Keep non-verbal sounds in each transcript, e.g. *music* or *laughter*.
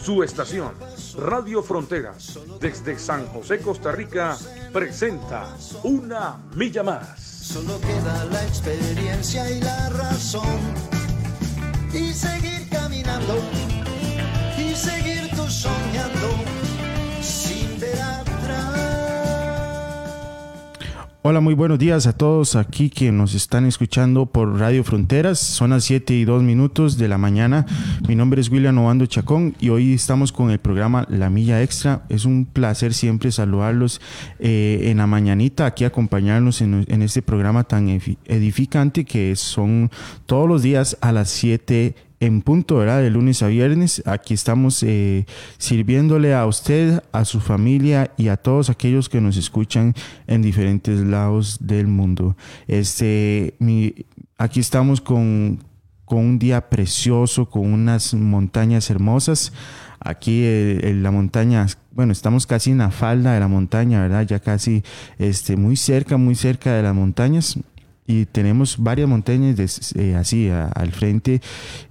Su estación, Radio Fronteras, desde San José, Costa Rica, presenta Una Milla Más. Solo queda la experiencia y la razón. Y seguir caminando, y seguir tú soñando, Hola, muy buenos días a todos aquí que nos están escuchando por Radio Fronteras. Son las 7 y 2 minutos de la mañana. Mi nombre es William Ovando Chacón y hoy estamos con el programa La Milla Extra. Es un placer siempre saludarlos eh, en la mañanita, aquí acompañarnos en, este programa tan edificante que son todos los días a las 7 en punto, ¿verdad? De lunes a viernes. Aquí estamos eh, sirviéndole a usted, a su familia y a todos aquellos que nos escuchan en diferentes lados del mundo. Este, aquí estamos con, con un día precioso, con unas montañas hermosas. Aquí eh, en la montaña, bueno, estamos casi en la falda de la montaña, ¿verdad? Ya casi este, muy cerca, muy cerca de las montañas y tenemos varias montañas eh, así al frente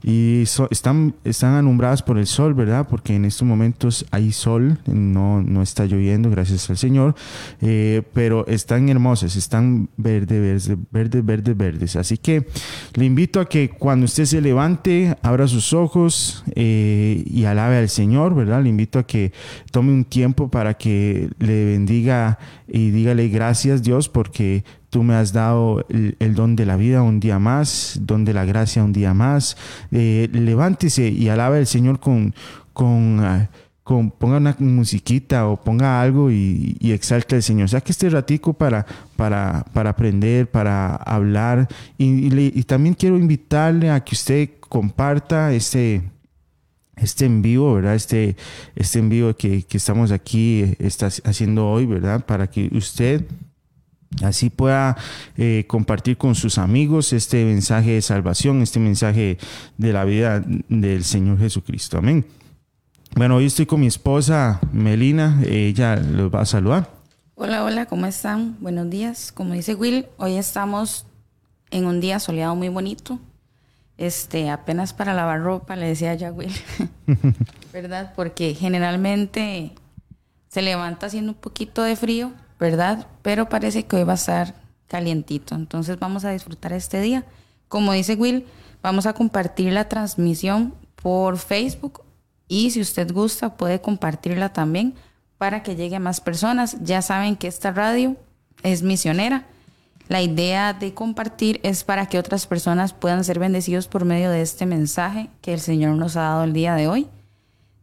y están, están alumbradas por el sol, ¿verdad? Porque en estos momentos hay sol, no, no está lloviendo, gracias al Señor, eh, pero están hermosas, están verdes, verdes, verdes, verdes, verdes. Así que le invito a que cuando usted se levante, abra sus ojos eh, y alabe al Señor, ¿verdad? Le invito a que tome un tiempo para que le bendiga y dígale gracias Dios porque Tú me has dado el, don de la vida un día más, don de la gracia un día más. Eh, levántese y alabe al Señor con, ah, con, ponga una musiquita o ponga algo y, y exalte al Señor. Saque este ratico para, para, para aprender, para hablar. Y, también quiero invitarle a que usted comparta este, este en vivo, ¿verdad? Este, este en vivo que, que estamos aquí eh, está haciendo hoy, ¿verdad? Para que usted así pueda eh, compartir con sus amigos este mensaje de salvación, este mensaje de la vida del Señor Jesucristo. Amén. Bueno, hoy estoy con mi esposa Melina, ella los va a saludar. Hola, hola, ¿cómo están? Buenos días. Como dice Will, hoy estamos en un día soleado muy bonito. Este, apenas para lavar ropa, le decía ya Will, *laughs* ¿verdad? Porque generalmente se levanta haciendo un poquito de frío ¿verdad? Pero parece que hoy va a estar calientito. Entonces vamos a disfrutar este día. Como dice Will, vamos a compartir la transmisión por Facebook y si usted gusta puede compartirla también para que llegue a más personas. Ya saben que esta radio es misionera. La idea de compartir es para que otras personas puedan ser bendecidos por medio de este mensaje que el Señor nos ha dado el día de hoy.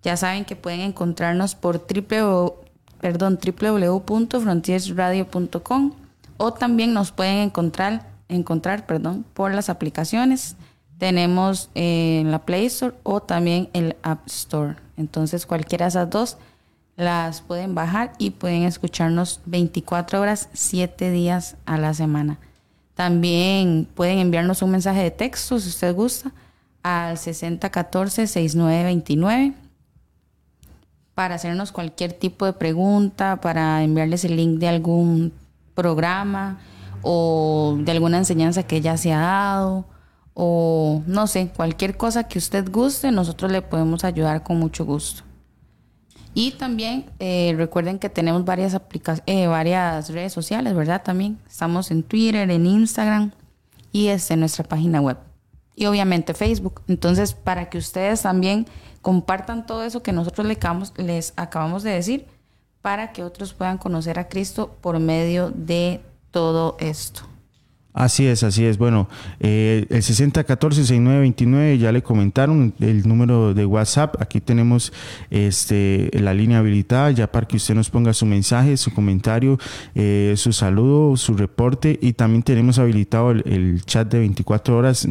Ya saben que pueden encontrarnos por www perdón, www.frontiersradio.com o también nos pueden encontrar, encontrar perdón, por las aplicaciones. Tenemos en la Play Store o también el App Store. Entonces cualquiera de esas dos las pueden bajar y pueden escucharnos 24 horas, 7 días a la semana. También pueden enviarnos un mensaje de texto si usted gusta al 6014-6929 para hacernos cualquier tipo de pregunta, para enviarles el link de algún programa o de alguna enseñanza que ya se ha dado o no sé, cualquier cosa que usted guste, nosotros le podemos ayudar con mucho gusto. Y también eh, recuerden que tenemos varias, eh, varias redes sociales, ¿verdad? También estamos en Twitter, en Instagram y en nuestra página web. Y obviamente Facebook. Entonces, para que ustedes también compartan todo eso que nosotros les acabamos, de decir para que otros puedan conocer a Cristo por medio de todo esto. Así es, así es. Bueno, eh, el 6014-6929 ya le comentaron el número de WhatsApp. Aquí tenemos este, la línea habilitada ya para que usted nos ponga su mensaje, su comentario, eh, su saludo, su reporte y también tenemos habilitado el, el chat de 24 horas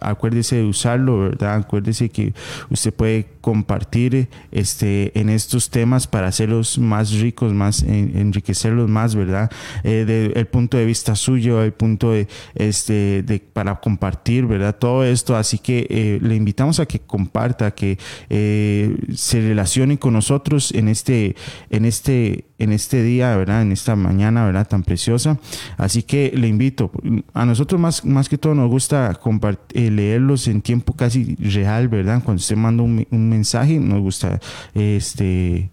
acuérdese de usarlo, ¿verdad? Acuérdese que usted puede compartir este, en estos temas para hacerlos más ricos, más enriquecerlos más, ¿verdad? Eh, el punto de vista suyo, el punto de, este, de, para compartir, ¿verdad? Todo esto, así que eh, le invitamos a que comparta, que eh, se relacione con nosotros en este, en este, en este día, ¿verdad? En esta mañana, ¿verdad? Tan preciosa. Así que le invito, a nosotros más, más que todo nos gusta leerlos en tiempo casi real, ¿verdad? Cuando usted manda un, un mensaje, nos gusta este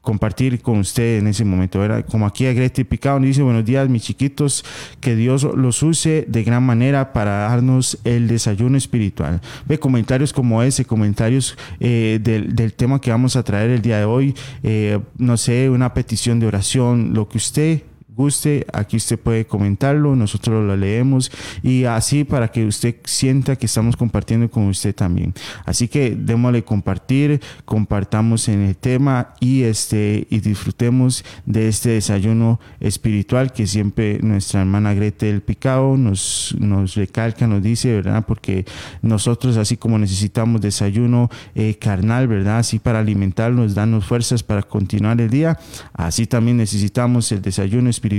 compartir con usted en ese momento. ¿verdad? Como aquí a Greti Picado dice, buenos días mis chiquitos, que Dios los use de gran manera para darnos el desayuno espiritual. Ve comentarios como ese, comentarios eh, del, del, tema que vamos a traer el día de hoy, eh, no sé, una petición de oración, lo que usted guste, aquí usted puede comentarlo, nosotros lo leemos y así para que usted sienta que estamos compartiendo con usted también. Así que démosle compartir, compartamos en el tema y este y disfrutemos de este desayuno espiritual que siempre nuestra hermana Grete del Picao nos, nos recalca, nos dice, ¿verdad? Porque nosotros así como necesitamos desayuno eh, carnal, ¿verdad? Así para alimentarnos, darnos fuerzas para continuar el día, así también necesitamos el desayuno espiritual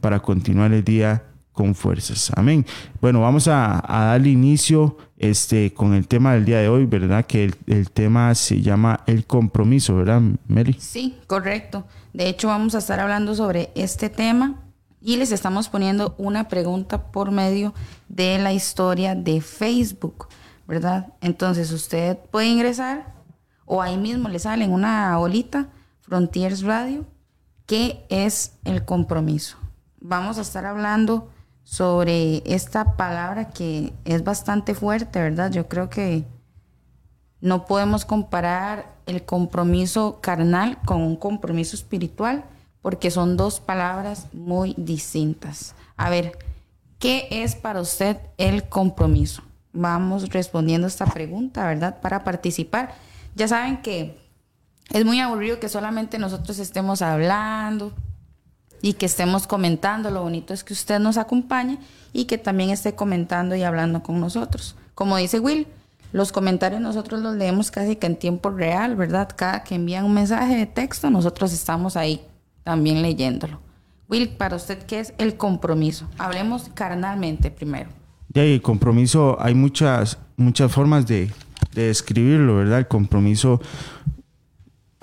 para continuar el día con fuerzas. Amén. Bueno, vamos a, darle inicio este, con el tema del día de hoy, ¿verdad? Que el, tema se llama el compromiso, ¿verdad, Mary? Sí, correcto. De hecho, vamos a estar hablando sobre este tema y les estamos poniendo una pregunta por medio de la historia de Facebook, ¿verdad? Entonces, usted puede ingresar o ahí mismo le sale en una bolita Frontiers Radio ¿Qué es el compromiso? Vamos a estar hablando sobre esta palabra que es bastante fuerte, ¿verdad? Yo creo que no podemos comparar el compromiso carnal con un compromiso espiritual porque son dos palabras muy distintas. A ver, ¿qué es para usted el compromiso? Vamos respondiendo esta pregunta, ¿verdad? Para participar. Ya saben que es muy aburrido que solamente nosotros estemos hablando y que estemos comentando. Lo bonito es que usted nos acompañe y que también esté comentando y hablando con nosotros. Como dice Will, los comentarios nosotros los leemos casi que en tiempo real, ¿verdad? Cada que envían un mensaje de texto, nosotros estamos ahí también leyéndolo. Will, para usted, ¿qué es el compromiso? Hablemos carnalmente primero. El compromiso, hay muchas, muchas formas de describirlo, ¿verdad? El compromiso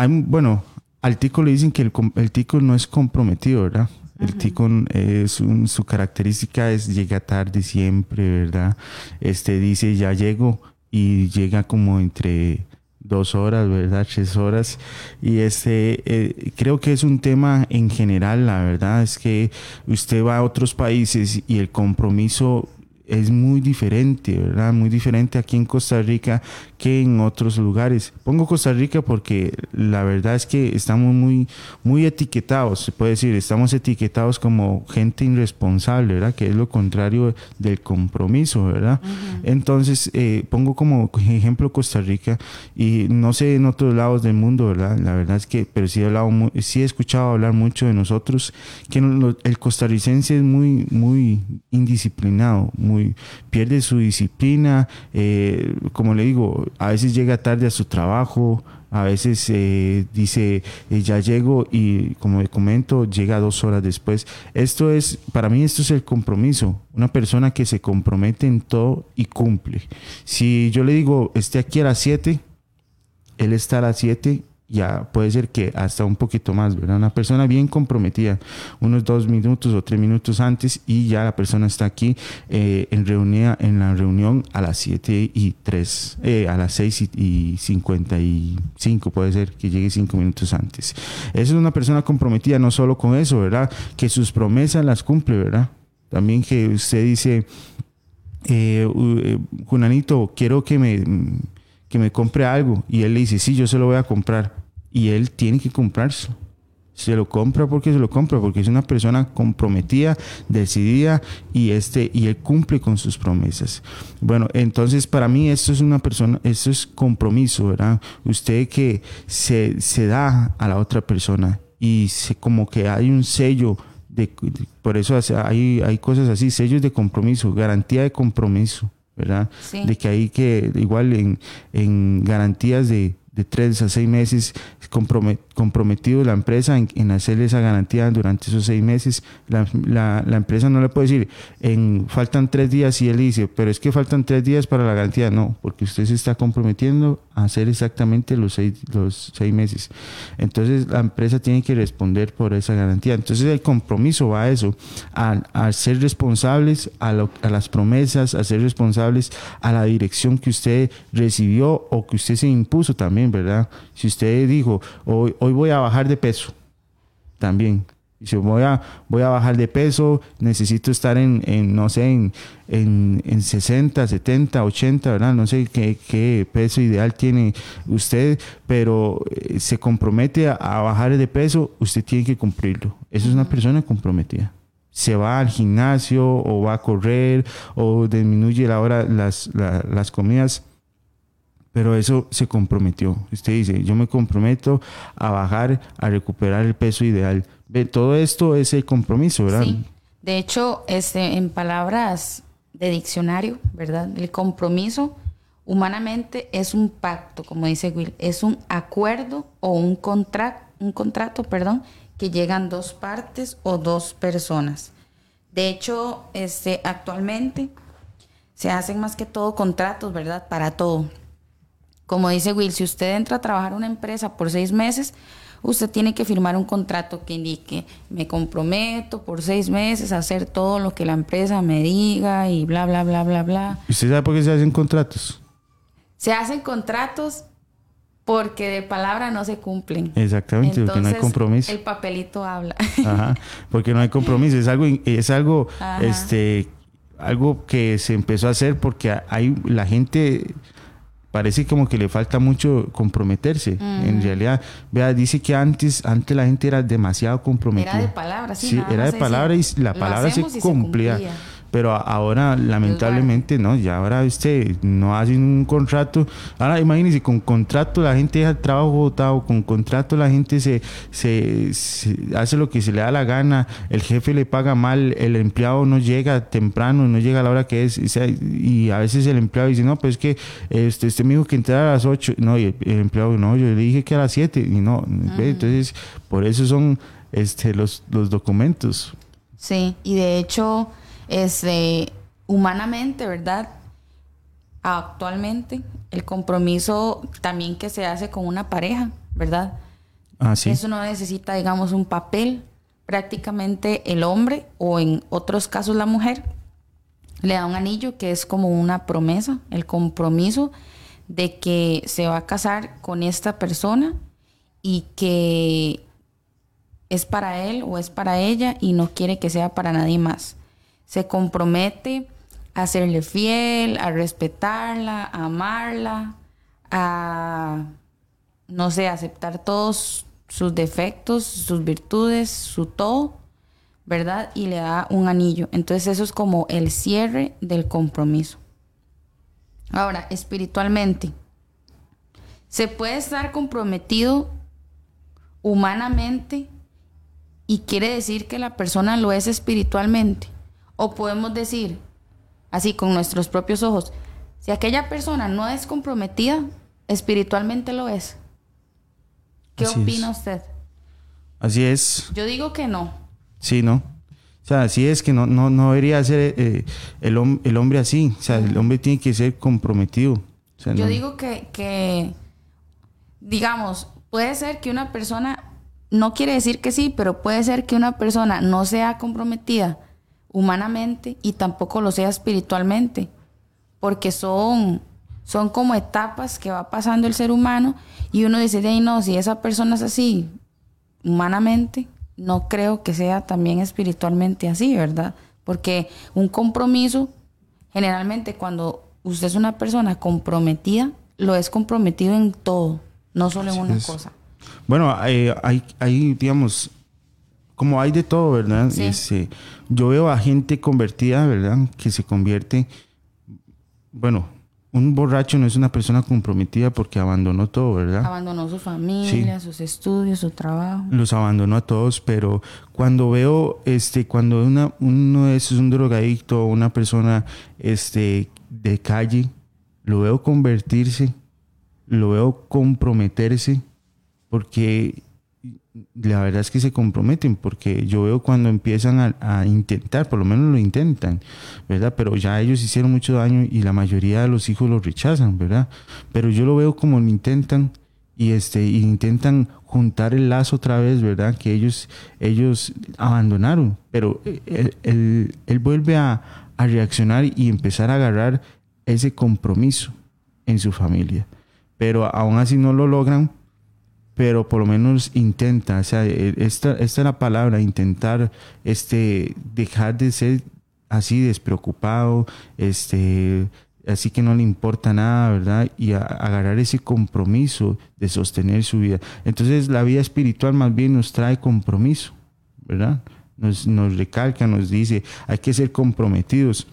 bueno, al tico le dicen que el, tico no es comprometido, ¿verdad? El tico es su característica es llega tarde siempre, ¿verdad? Este dice ya llego y llega como entre dos horas, ¿verdad? Tres horas. Y este, eh, creo que es un tema en general, la verdad es que usted va a otros países y el compromiso es muy diferente, ¿verdad? Muy diferente aquí en Costa Rica que en otros lugares. Pongo Costa Rica porque la verdad es que estamos muy, muy etiquetados, se puede decir, estamos etiquetados como gente irresponsable, ¿verdad? Que es lo contrario del compromiso, ¿verdad? Entonces, eh, pongo como ejemplo Costa Rica y no sé en otros lados del mundo, ¿verdad? La verdad es que, pero sí he, hablado, sí he escuchado hablar mucho de nosotros, que el costarricense es muy, muy indisciplinado, muy pierde su disciplina, eh, como le digo, a veces llega tarde a su trabajo, a veces eh, dice eh, ya llego y como le comento llega dos horas después. Esto es, para mí esto es el compromiso, una persona que se compromete en todo y cumple. Si yo le digo esté aquí a las 7, él está a las 7 ya puede ser que hasta un poquito más, ¿verdad? Una persona bien comprometida, unos dos minutos o tres minutos antes y ya la persona está aquí eh, en, reunida, en la reunión a las 7 y 3, eh, a las 6 y, 55, puede ser que llegue cinco minutos antes. Esa es una persona comprometida no solo con eso, ¿verdad? Que sus promesas las cumple, ¿verdad? También que usted dice, eh, eh Junanito, quiero que me que me compre algo y él le dice, sí, yo se lo voy a comprar y él tiene que comprarlo. Se lo compra porque se lo compra, porque es una persona comprometida, decidida y este y él cumple con sus promesas. Bueno, entonces para mí esto es una persona, esto es compromiso, ¿verdad? Usted que se, se da a la otra persona y se, como que hay un sello de, por eso hay, hay cosas así, sellos de compromiso, garantía de compromiso. ¿verdad? De que hay que, igual en, en garantías de, de tres a seis meses comprometido la empresa en, en, hacerle esa garantía durante esos seis meses. La, la, empresa no le puede decir, en, faltan tres días y él dice, pero es que faltan tres días para la garantía. No, porque usted se está comprometiendo a hacer exactamente los seis, los seis meses. Entonces la empresa tiene que responder por esa garantía. Entonces el compromiso va a eso, a, ser responsables a, a las promesas, a ser responsables a la dirección que usted recibió o que usted se impuso también, ¿verdad? Si usted dijo, hoy, hoy voy a bajar de peso, también. Si voy a, voy a bajar de peso, necesito estar en, en no sé, en, en, en, 60, 70, 80, ¿verdad? No sé qué, qué peso ideal tiene usted, pero eh, se compromete a, bajar de peso, usted tiene que cumplirlo. Eso es una persona comprometida se va al gimnasio o va a correr o disminuye la hora las, las comidas pero eso se comprometió. Usted dice, yo me comprometo a bajar, a recuperar el peso ideal. Ve, todo esto es el compromiso, ¿verdad? Sí. De hecho, este, en palabras de diccionario, ¿verdad? El compromiso humanamente es un pacto, como dice Will, es un acuerdo o un, contrato, un contrato, perdón, que llegan dos partes o dos personas. De hecho, este, actualmente se hacen más que todo contratos, ¿verdad? Para todo como dice Will, si usted entra a trabajar en una empresa por seis meses, usted tiene que firmar un contrato que indique, me comprometo por seis meses a hacer todo lo que la empresa me diga y bla, bla, bla, bla, bla. ¿Y usted sabe por qué se hacen contratos? Se hacen contratos porque de palabra no se cumplen. Exactamente, porque no hay compromiso. El papelito habla. Ajá, porque no hay compromiso. Es algo, es algo, este, algo que se empezó a hacer porque hay la gente parece como que le falta mucho comprometerse. En realidad, vea, dice que antes, antes la gente era demasiado comprometida. Era de palabra, sí. era de palabra y la palabra se cumplía. Pero ahora, lamentablemente, no, ya ahora usted no hace un contrato. Ahora imagínese, con contrato la gente deja el trabajo votado, con contrato la gente se, se, hace lo que se le da la gana, el jefe le paga mal, el empleado no llega temprano, no llega a la hora que es, y a veces el empleado dice, no, pues que este, este me dijo que entrara a las 8, no, y el, empleado, no, yo le dije que a las 7, y no, entonces por eso son este, los, los documentos. Sí, y de hecho este, humanamente, ¿verdad? Actualmente, el compromiso también que se hace con una pareja, ¿verdad? Ah, sí. Eso no necesita, digamos, un papel. Prácticamente el hombre, o en otros casos la mujer, le da un anillo que es como una promesa, el compromiso de que se va a casar con esta persona y que es para él o es para ella y no quiere que sea para nadie más se compromete a serle fiel, a respetarla, a amarla, a, no sé, aceptar todos sus defectos, sus virtudes, su todo, ¿verdad? Y le da un anillo. Entonces eso es como el cierre del compromiso. Ahora, espiritualmente, se puede estar comprometido humanamente y quiere decir que la persona lo es espiritualmente. O podemos decir, así con nuestros propios ojos, si aquella persona no es comprometida, espiritualmente lo es. ¿Qué opina usted? Así es. Yo digo que no. Sí, ¿no? O sea, así es que no, no, no debería ser eh, el, hombre así. O sea, el hombre tiene que ser comprometido. Yo digo que, que, digamos, puede ser que una persona, no quiere decir que sí, pero puede ser que una persona no sea comprometida humanamente y tampoco lo sea espiritualmente, porque son, son como etapas que va pasando el ser humano y uno dice, de no, si esa persona es así humanamente, no creo que sea también espiritualmente así, ¿verdad? Porque un compromiso, generalmente cuando usted es una persona comprometida, lo es comprometido en todo, no solo en una cosa. Bueno, hay, hay, digamos, como hay de todo, ¿verdad? Este, yo veo a gente convertida, ¿verdad? Que se convierte, bueno, un borracho no es una persona comprometida porque abandonó todo, ¿verdad? Abandonó su familia, sus estudios, su trabajo. Los abandonó a todos, pero cuando veo, este, cuando una, uno es un drogadicto o una persona, este, de calle, lo veo convertirse lo veo comprometerse porque la verdad es que se comprometen porque yo veo cuando empiezan a, intentar, por lo menos lo intentan, ¿verdad? Pero ya ellos hicieron mucho daño y la mayoría de los hijos lo rechazan, ¿verdad? Pero yo lo veo como lo intentan y este intentan juntar el lazo otra vez, ¿verdad? Que ellos ellos abandonaron, pero él, él, él vuelve a, a reaccionar y empezar a agarrar ese compromiso en su familia. Pero aún así no lo logran pero por lo menos intenta, o sea, esta, esta es la palabra, intentar este, dejar de ser así despreocupado, este, así que no le importa nada, ¿verdad? Y agarrar ese compromiso de sostener su vida. Entonces la vida espiritual más bien nos trae compromiso, ¿verdad? Nos, nos recalca, nos dice, hay que ser comprometidos.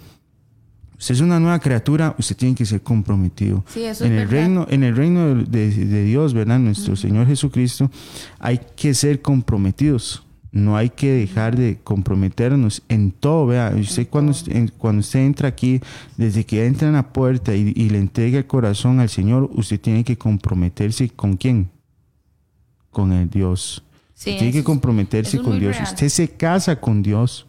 Usted es una nueva criatura, usted tiene que ser comprometido. Sí, eso en es el verdad. reino, en el reino de, de Dios, ¿verdad? Nuestro Señor Jesucristo, hay que ser comprometidos. No hay que dejar de comprometernos en todo, vea. Usted cuando, en- cuando usted entra aquí, desde que entra en la puerta y, y le entrega el corazón al Señor, usted tiene que comprometerse con quién? Con el Dios. Sí, tiene que comprometerse con Dios. real. Usted se casa con Dios.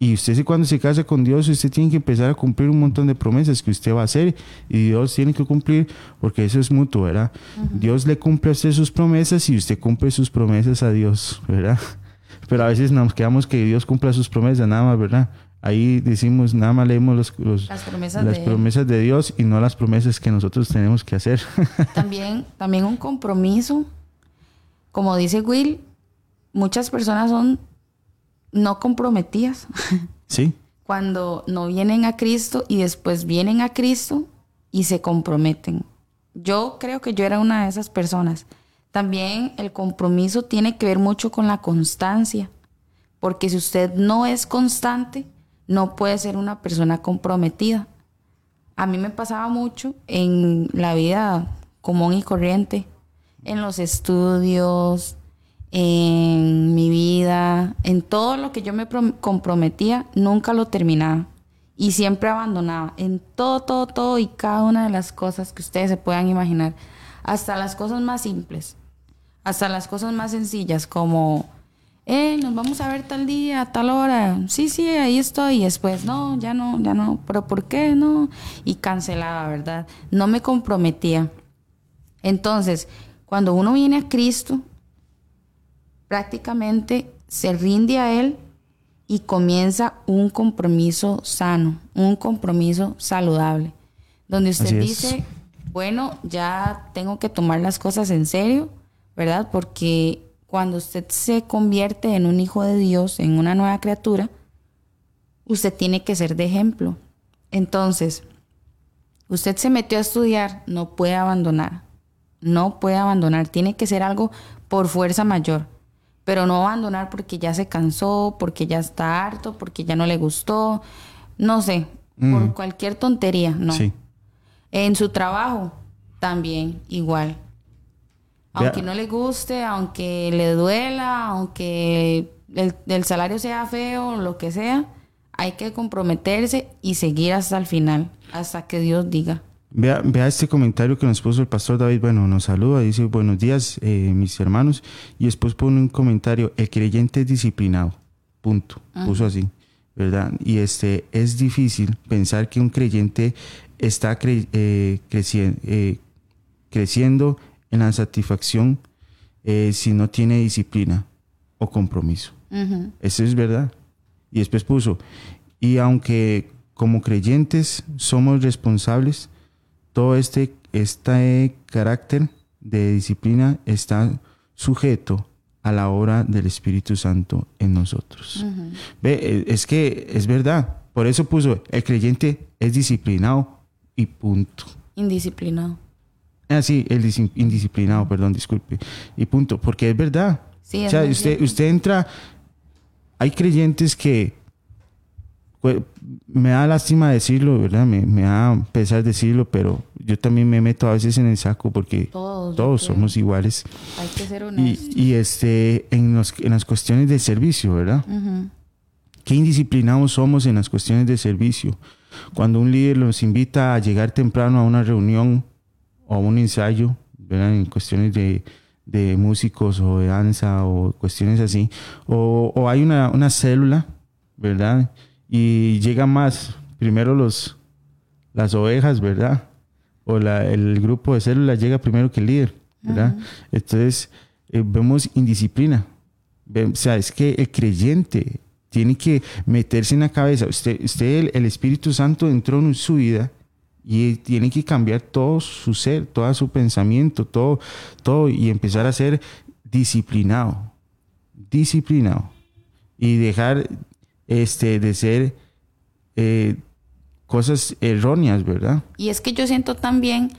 Y usted cuando se casa con Dios, usted tiene que empezar a cumplir un montón de promesas que usted va a hacer y Dios tiene que cumplir porque eso es mutuo, ¿verdad? Dios le cumple a usted sus promesas y usted cumple sus promesas a Dios, ¿verdad? *laughs* Pero a veces nos quedamos que Dios cumpla sus promesas nada más, ¿verdad? Ahí decimos, nada más leemos los, los- Las promesas las de promesas de Dios y no las promesas que nosotros tenemos que hacer. *laughs* También, también un compromiso. Como dice Will, muchas personas son no comprometidas *laughs* ¿Sí? cuando no vienen a Cristo y después vienen a Cristo y se comprometen. Yo creo que yo era una de esas personas. También el compromiso tiene que ver mucho con la constancia, porque si usted no es constante, no puede ser una persona comprometida. A mí me pasaba mucho en la vida común y corriente, en los estudios, en mi vida, en todo lo que yo me prom- comprometía, nunca lo terminaba. Y siempre abandonaba en todo, todo, todo y cada una de las cosas que ustedes se puedan imaginar. Hasta las cosas más simples. Hasta las cosas más sencillas como, eh, nos vamos a ver tal día, a tal hora. Sí, sí, ahí estoy. Y después, no, ya no, ya no. Pero ¿por qué no? Y cancelaba, ¿verdad? No me comprometía. Entonces, cuando uno viene a Cristo, prácticamente se rinde a Él y comienza un compromiso sano, un compromiso saludable, donde usted Así es. dice, bueno, ya tengo que tomar las cosas en serio, ¿verdad? Porque cuando usted se convierte en un hijo de Dios, en una nueva criatura, usted tiene que ser de ejemplo. Entonces, usted se metió a estudiar, no puede abandonar. No puede abandonar. Tiene que ser algo por fuerza mayor. Pero no abandonar porque ya se cansó, porque ya está harto, porque ya no le gustó. No sé, por cualquier tontería, no. Sí. En su trabajo, también igual. Aunque no le guste, aunque le duela, aunque el, el salario sea feo, lo que sea, hay que comprometerse y seguir hasta el final, hasta que Dios diga. Vea, vea este comentario que nos puso el pastor David. Bueno, nos saluda, dice buenos días, eh, mis hermanos. Y después pone un comentario: el creyente es disciplinado. Punto. Puso así, ¿verdad? Y este es difícil pensar que un creyente está cre- eh, creci- eh, creciendo en la satisfacción eh, si no tiene disciplina o compromiso. Eso es verdad. Y después puso, y aunque como creyentes somos responsables, todo este, este carácter de disciplina está sujeto a la obra del Espíritu Santo en nosotros. Ve, eh, es que es verdad. Por eso puso, el creyente es disciplinado y punto. Indisciplinado. Ah, sí, el dis- indisciplinado, perdón, disculpe. Y punto, porque es verdad. Sí, o sea, usted, usted entra, hay creyentes que, pues, me da lástima decirlo, ¿verdad? Me, me da pesar decirlo, pero yo también me meto a veces en el saco porque Todos, todos somos iguales. Hay que ser Y, honestos. y, este, en, los- en las cuestiones de servicio, ¿verdad? Ujú. Qué indisciplinados somos en las cuestiones de servicio. Cuando un líder nos invita a llegar temprano a una reunión o un ensayo, ¿verdad? En cuestiones de, de músicos o de danza o cuestiones así, o, o hay una, una célula, ¿verdad? Y llega más, primero los, las ovejas, ¿verdad? O la, el grupo de células llega primero que el líder, ¿verdad? Entonces, eh, vemos indisciplina. O sea, es que el creyente tiene que meterse en la cabeza. Usted, usted el, el Espíritu Santo entró en su vida y tiene que cambiar todo su ser, todo su pensamiento, todo, todo y empezar a ser disciplinado, disciplinado y dejar este de ser eh, cosas erróneas, ¿verdad? Y es que yo siento también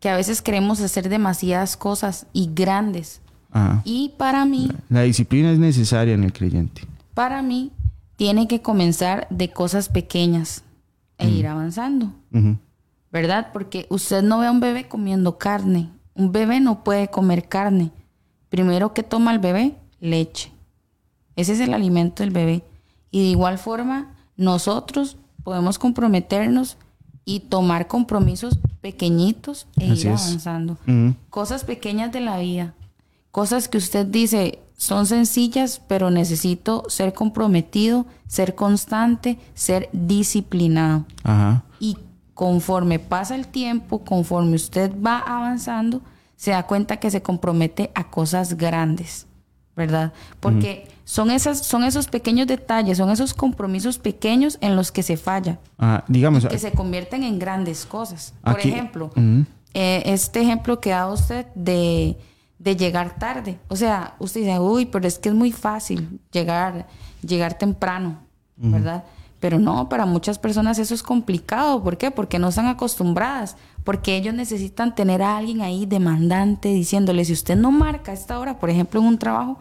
que a veces queremos hacer demasiadas cosas y grandes. Ajá. Y para mí, La disciplina es necesaria en el creyente. para mí, tiene que comenzar de cosas pequeñas e ir avanzando. ¿verdad? Porque usted no ve a un bebé comiendo carne. Un bebé no puede comer carne. Primero que toma el bebé, leche. Ese es el alimento del bebé. Y de igual forma, nosotros podemos comprometernos y tomar compromisos pequeñitos e Así ir avanzando. Cosas pequeñas de la vida. Cosas que usted dice son sencillas, pero necesito ser comprometido, ser constante, ser disciplinado. Ajá. Y conforme pasa el tiempo, conforme usted va avanzando, se da cuenta que se compromete a cosas grandes, ¿verdad? Porque son, esas, son esos pequeños detalles, son esos compromisos pequeños en los que se falla, Ajá. Digamos, que se convierten en grandes cosas. Por Aquí- ejemplo, eh, este ejemplo que da usted de, de llegar tarde. O sea, usted dice, uy, pero es que es muy fácil llegar, llegar temprano, ¿verdad? Pero no, para muchas personas eso es complicado. ¿Por qué? Porque no están acostumbradas. Porque ellos necesitan tener a alguien ahí demandante diciéndole, si usted no marca esta hora, por ejemplo, en un trabajo,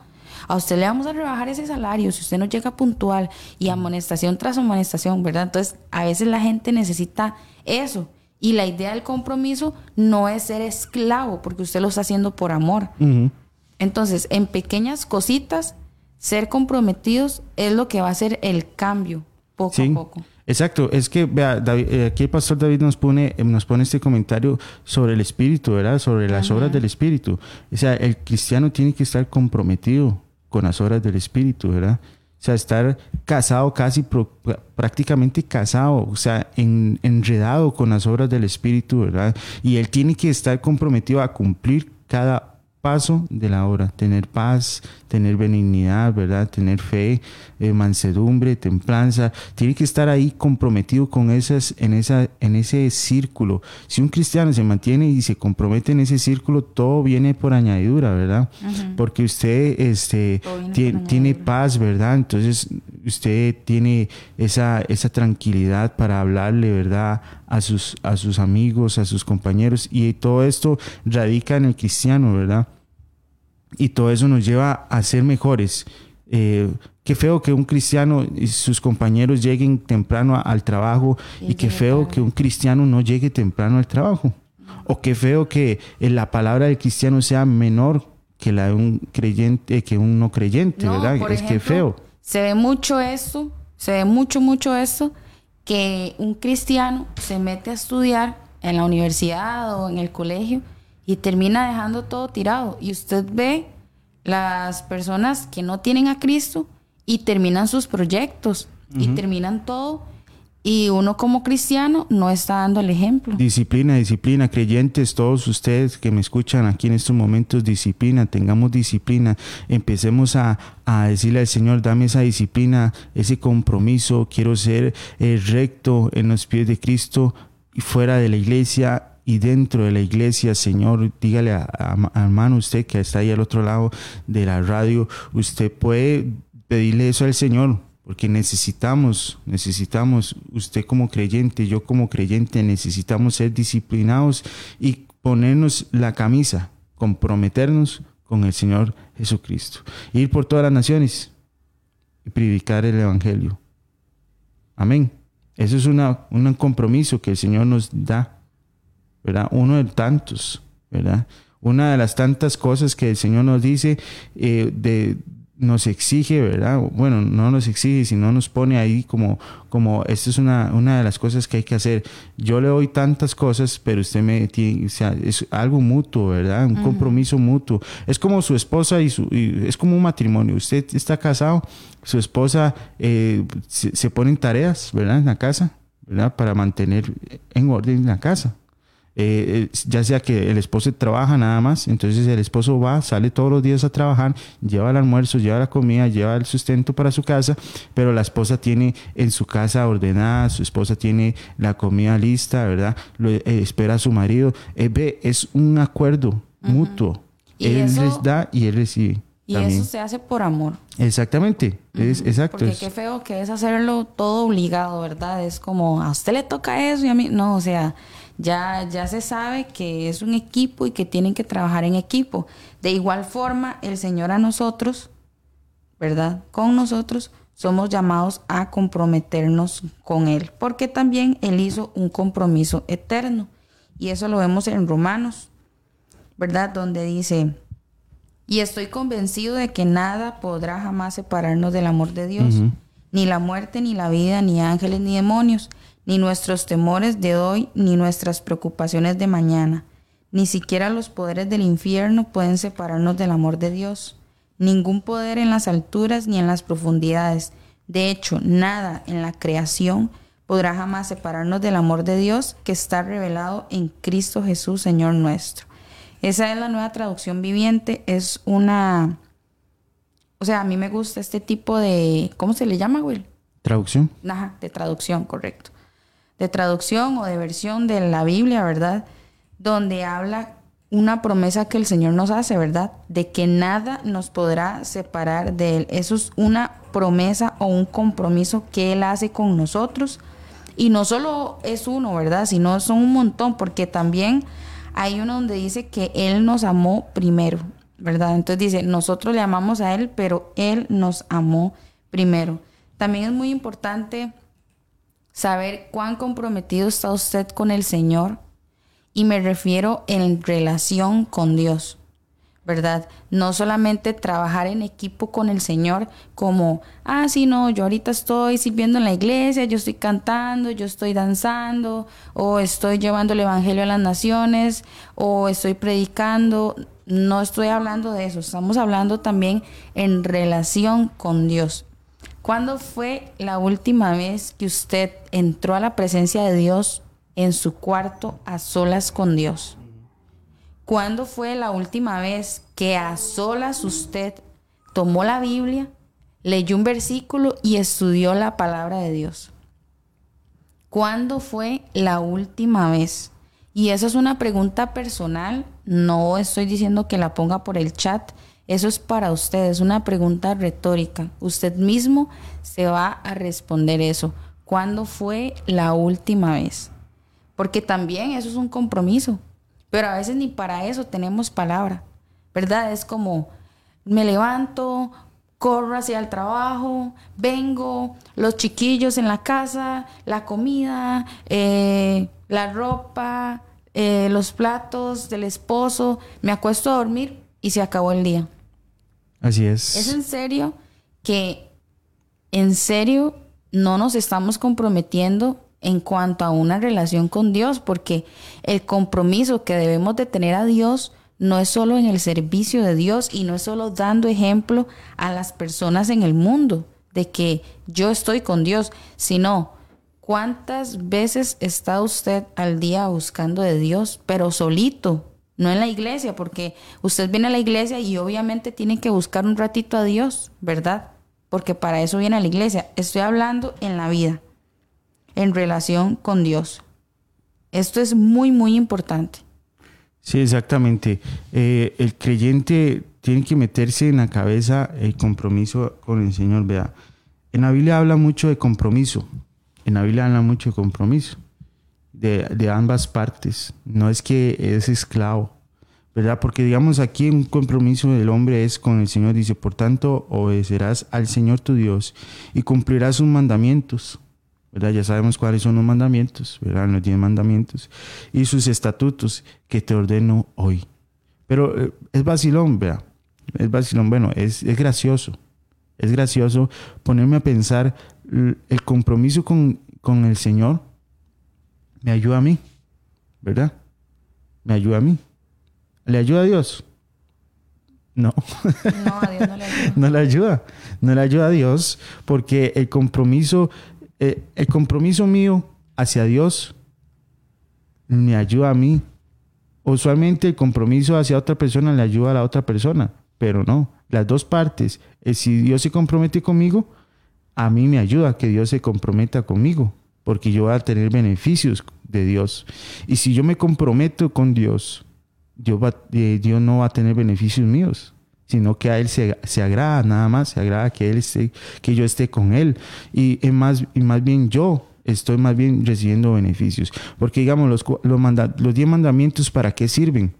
a usted le vamos a rebajar ese salario si usted no llega puntual y amonestación tras amonestación, ¿verdad? Entonces, a veces la gente necesita eso. Y la idea del compromiso no es ser esclavo, porque usted lo está haciendo por amor. Entonces, en pequeñas cositas, ser comprometidos es lo que va a hacer el cambio poco Sí, a poco. exacto. Es que, vea, David- eh, aquí el pastor David nos pone, eh, nos pone este comentario sobre el espíritu, ¿verdad? Sobre las obras del espíritu. O sea, el cristiano tiene que estar comprometido con las obras del espíritu, ¿verdad? O sea, estar casado casi, prácticamente casado, o sea, en- enredado con las obras del espíritu, ¿verdad? Y él tiene que estar comprometido a cumplir cada paso de la obra, tener paz, tener benignidad, ¿verdad? Tener fe, eh, mansedumbre, templanza, tiene que estar ahí comprometido con esas, en esa, en ese círculo. Si un cristiano se mantiene y se compromete en ese círculo, todo viene por añadidura, ¿verdad? Porque usted, este, tiene añadidura. paz, ¿verdad? Entonces usted tiene esa, esa tranquilidad para hablarle, ¿verdad? A sus, a sus amigos, a sus compañeros. Y todo esto radica en el cristiano, ¿verdad? Y todo eso nos lleva a ser mejores. Eh, qué feo que un cristiano y sus compañeros lleguen temprano a- al trabajo Y y qué feo que un cristiano no llegue temprano al trabajo. O qué feo que eh, la palabra del cristiano sea menor que la de un creyente, que un no creyente, No, ¿verdad? por es que ejemplo, feo. Se ve mucho esto, se ve mucho, mucho esto, que un cristiano se mete a estudiar en la universidad o en el colegio y termina dejando todo tirado. Y usted ve las personas que no tienen a Cristo y terminan sus proyectos y terminan todo. Y uno como cristiano no está dando el ejemplo. Disciplina, disciplina, creyentes, todos ustedes que me escuchan aquí en estos momentos, disciplina, tengamos disciplina, empecemos a, a decirle al Señor, dame esa disciplina, ese compromiso, quiero ser eh, recto en los pies de Cristo y fuera de la iglesia y dentro de la iglesia, Señor, dígale a, hermano usted que está ahí al otro lado de la radio, usted puede pedirle eso al Señor, porque necesitamos, necesitamos, usted como creyente, yo como creyente, necesitamos ser disciplinados y ponernos la camisa, comprometernos con el Señor Jesucristo. Ir por todas las naciones y predicar el Evangelio. Amén. Eso es una, un compromiso que el Señor nos da, ¿verdad? Uno de tantos, ¿verdad? Una de las tantas cosas que el Señor nos dice eh, de, nos exige, ¿verdad? Bueno, no nos exige, sino nos pone ahí como, como esto es una, una de las cosas que hay que hacer. Yo le doy tantas cosas, pero usted me tiene, o sea, es algo mutuo, ¿verdad? Un compromiso mutuo. Es como su esposa y su, es como un matrimonio. Usted está casado, su esposa eh, se, se pone en tareas, ¿verdad? En la casa, ¿verdad? Para mantener en orden la casa. Eh, ya sea que el esposo trabaja nada más, entonces el esposo va, sale todos los días a trabajar, lleva el almuerzo, lleva la comida, lleva el sustento para su casa, pero la esposa tiene en su casa ordenada, su esposa tiene la comida lista, ¿verdad? Lo, eh, espera a su marido. Eh, ve, es un acuerdo mutuo. él les da y él recibe. Y eso se hace por amor. Exactamente, es, exacto. Porque qué feo que es hacerlo todo obligado, ¿verdad? Es como, a usted le toca eso y a mí, no, o sea, ya, ya se sabe que es un equipo y que tienen que trabajar en equipo. De igual forma, el Señor a nosotros, ¿verdad? Con nosotros somos llamados a comprometernos con Él, porque también Él hizo un compromiso eterno. Y eso lo vemos en Romanos, ¿verdad? Donde dice, y estoy convencido de que nada podrá jamás separarnos del amor de Dios, ni la muerte, ni la vida, ni ángeles, ni demonios ni nuestros temores de hoy, ni nuestras preocupaciones de mañana. Ni siquiera los poderes del infierno pueden separarnos del amor de Dios. Ningún poder en las alturas ni en las profundidades. De hecho, nada en la creación podrá jamás separarnos del amor de Dios que está revelado en Cristo Jesús, Señor nuestro. Esa es la nueva traducción viviente. Es una... O sea, a mí me gusta este tipo de... ¿Cómo se le llama, Will? Traducción. Ajá, de traducción, correcto de traducción o de versión de la Biblia, ¿verdad? Donde habla una promesa que el Señor nos hace, ¿verdad? De que nada nos podrá separar de Él. Eso es una promesa o un compromiso que Él hace con nosotros. Y no solo es uno, ¿verdad? Sino son un montón, porque también hay uno donde dice que Él nos amó primero, ¿verdad? Entonces dice, nosotros le amamos a Él, pero Él nos amó primero. También es muy importante saber cuán comprometido está usted con el Señor. Y me refiero en relación con Dios, ¿verdad? No solamente trabajar en equipo con el Señor como, ah, sí, no, yo ahorita estoy sirviendo en la iglesia, yo estoy cantando, yo estoy danzando, o estoy llevando el Evangelio a las naciones, o estoy predicando. No estoy hablando de eso, estamos hablando también en relación con Dios. ¿Cuándo fue la última vez que usted entró a la presencia de Dios en su cuarto a solas con Dios? ¿Cuándo fue la última vez que a solas usted tomó la Biblia, leyó un versículo y estudió la palabra de Dios? ¿Cuándo fue la última vez? Y esa es una pregunta personal, no estoy diciendo que la ponga por el chat, eso es para usted, es una pregunta retórica. Usted mismo se va a responder eso. ¿Cuándo fue la última vez? Porque también eso es un compromiso. Pero a veces ni para eso tenemos palabra. ¿Verdad? Es como, me levanto, corro hacia el trabajo, vengo, los chiquillos en la casa, la comida, eh, la ropa, eh, los platos del esposo, me acuesto a dormir y se acabó el día. Así es. Es en serio que, en serio, no nos estamos comprometiendo en cuanto a una relación con Dios, porque el compromiso que debemos de tener a Dios no es solo en el servicio de Dios y no es solo dando ejemplo a las personas en el mundo de que yo estoy con Dios, sino cuántas veces está usted al día buscando de Dios, pero solito, no en la iglesia, porque usted viene a la iglesia y obviamente tiene que buscar un ratito a Dios, ¿verdad? Porque para eso viene a la iglesia. Estoy hablando en la vida, en relación con Dios. Esto es muy, muy importante. Sí, exactamente. Eh, el creyente tiene que meterse en la cabeza el compromiso con el Señor. Vea, en la Biblia habla mucho de compromiso. En la Biblia habla mucho de compromiso de, ambas partes. No es que es esclavo, ¿verdad? Porque digamos aquí un compromiso del hombre es con el Señor, dice, por tanto obedecerás al Señor tu Dios y cumplirás sus mandamientos, ¿verdad? Ya sabemos cuáles son los mandamientos, ¿verdad? Los diez mandamientos y sus estatutos que te ordeno hoy. Pero eh, es vacilón, vea. es vacilón, bueno, es, es gracioso. Es gracioso ponerme a pensar el compromiso con, con el Señor me ayuda a mí, ¿verdad? Me ayuda a mí. ¿Le ayuda a Dios? No. No, a Dios no le *laughs* ayuda. no le ayuda. No le ayuda a Dios porque el compromiso, eh, el compromiso mío hacia Dios me ayuda a mí. Usualmente el compromiso hacia otra persona le ayuda a la otra persona, pero no. Las dos partes. Eh, si Dios se compromete conmigo, a mí me ayuda que Dios se comprometa conmigo, porque yo voy a tener beneficios de Dios. Y si yo me comprometo con Dios, Dios, eh, Dios no va a tener beneficios míos, sino que a Él se, se agrada nada más, se agrada que, él esté, que yo esté con Él. Y, más, y más bien yo estoy más bien recibiendo beneficios. Porque digamos, los, los, manda- los diez mandamientos, ¿para qué sirven?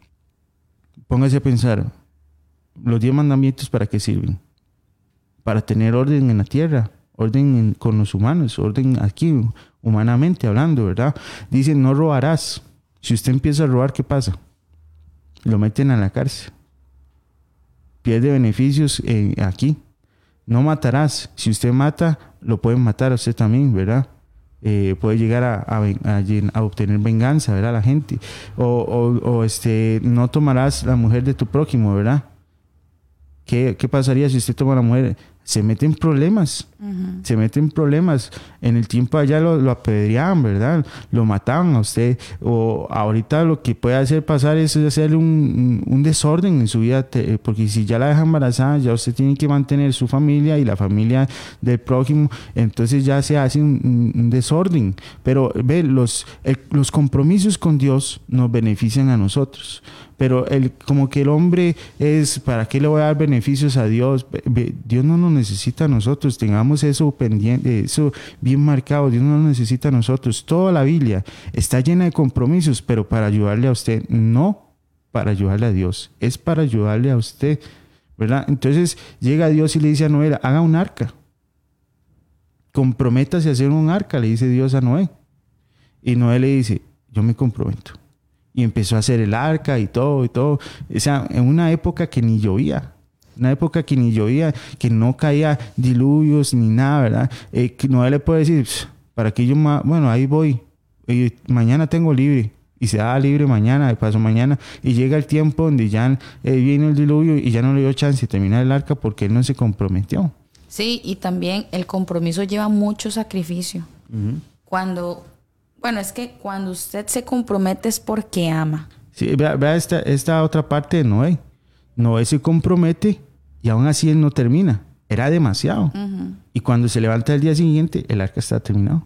Póngase a pensar, los diez mandamientos, ¿para qué sirven? Para tener orden en la tierra, orden en- con los humanos, orden aquí, humanamente hablando, ¿verdad? Dicen, no robarás. Si usted empieza a robar, ¿qué pasa? Lo meten a la cárcel. Pierde beneficios eh, aquí. No matarás. Si usted mata, lo pueden matar a usted también, ¿verdad? Eh, puede llegar a, obtener venganza, ¿verdad? La gente. O, este, no tomarás la mujer de tu prójimo, ¿verdad? ¿Qué, qué pasaría si usted toma la mujer? Se mete en problemas. Se mete en problemas. En el tiempo allá lo, lo apedreaban, ¿verdad? Lo mataban a usted. O ahorita lo que puede hacer pasar es hacerle un, un desorden en su vida. te- Porque si ya la deja embarazada, ya usted tiene que mantener su familia y la familia del prójimo. Entonces ya se hace un, un- un desorden. Pero ve, los, el- los compromisos con Dios nos benefician a nosotros. Pero el, como que el hombre es, ¿para qué le voy a dar beneficios a Dios? Dios no nos necesita a nosotros, tengamos eso pendiente, eso bien marcado, Dios no nos necesita a nosotros. Toda la Biblia está llena de compromisos, pero para ayudarle a usted, no para ayudarle a Dios, es para ayudarle a usted, ¿verdad? Entonces llega Dios y le dice a Noé, haga un arca, comprométase a hacer un arca, le dice Dios a Noé. Y Noé le dice, yo me comprometo y empezó a hacer el arca y todo y todo. O sea, en una época que ni llovía, una época que ni llovía, que no caía diluvios ni nada, ¿verdad? Eh, que no le puede decir, "Pss, ¿para qué yo Bueno, ahí voy, mañana tengo libre. Y se da libre mañana, de paso mañana, y llega el tiempo donde ya eh, viene el diluvio y ya no le dio chance de terminar el arca porque él no se comprometió. Sí, y también el compromiso lleva mucho sacrificio. Cuando, bueno, es que cuando usted se compromete es porque ama. Sí, vea, vea esta, esta otra parte de Noé. Noé se compromete y aún así él no termina. Era demasiado. Y cuando se levanta el día siguiente, el arca está terminado.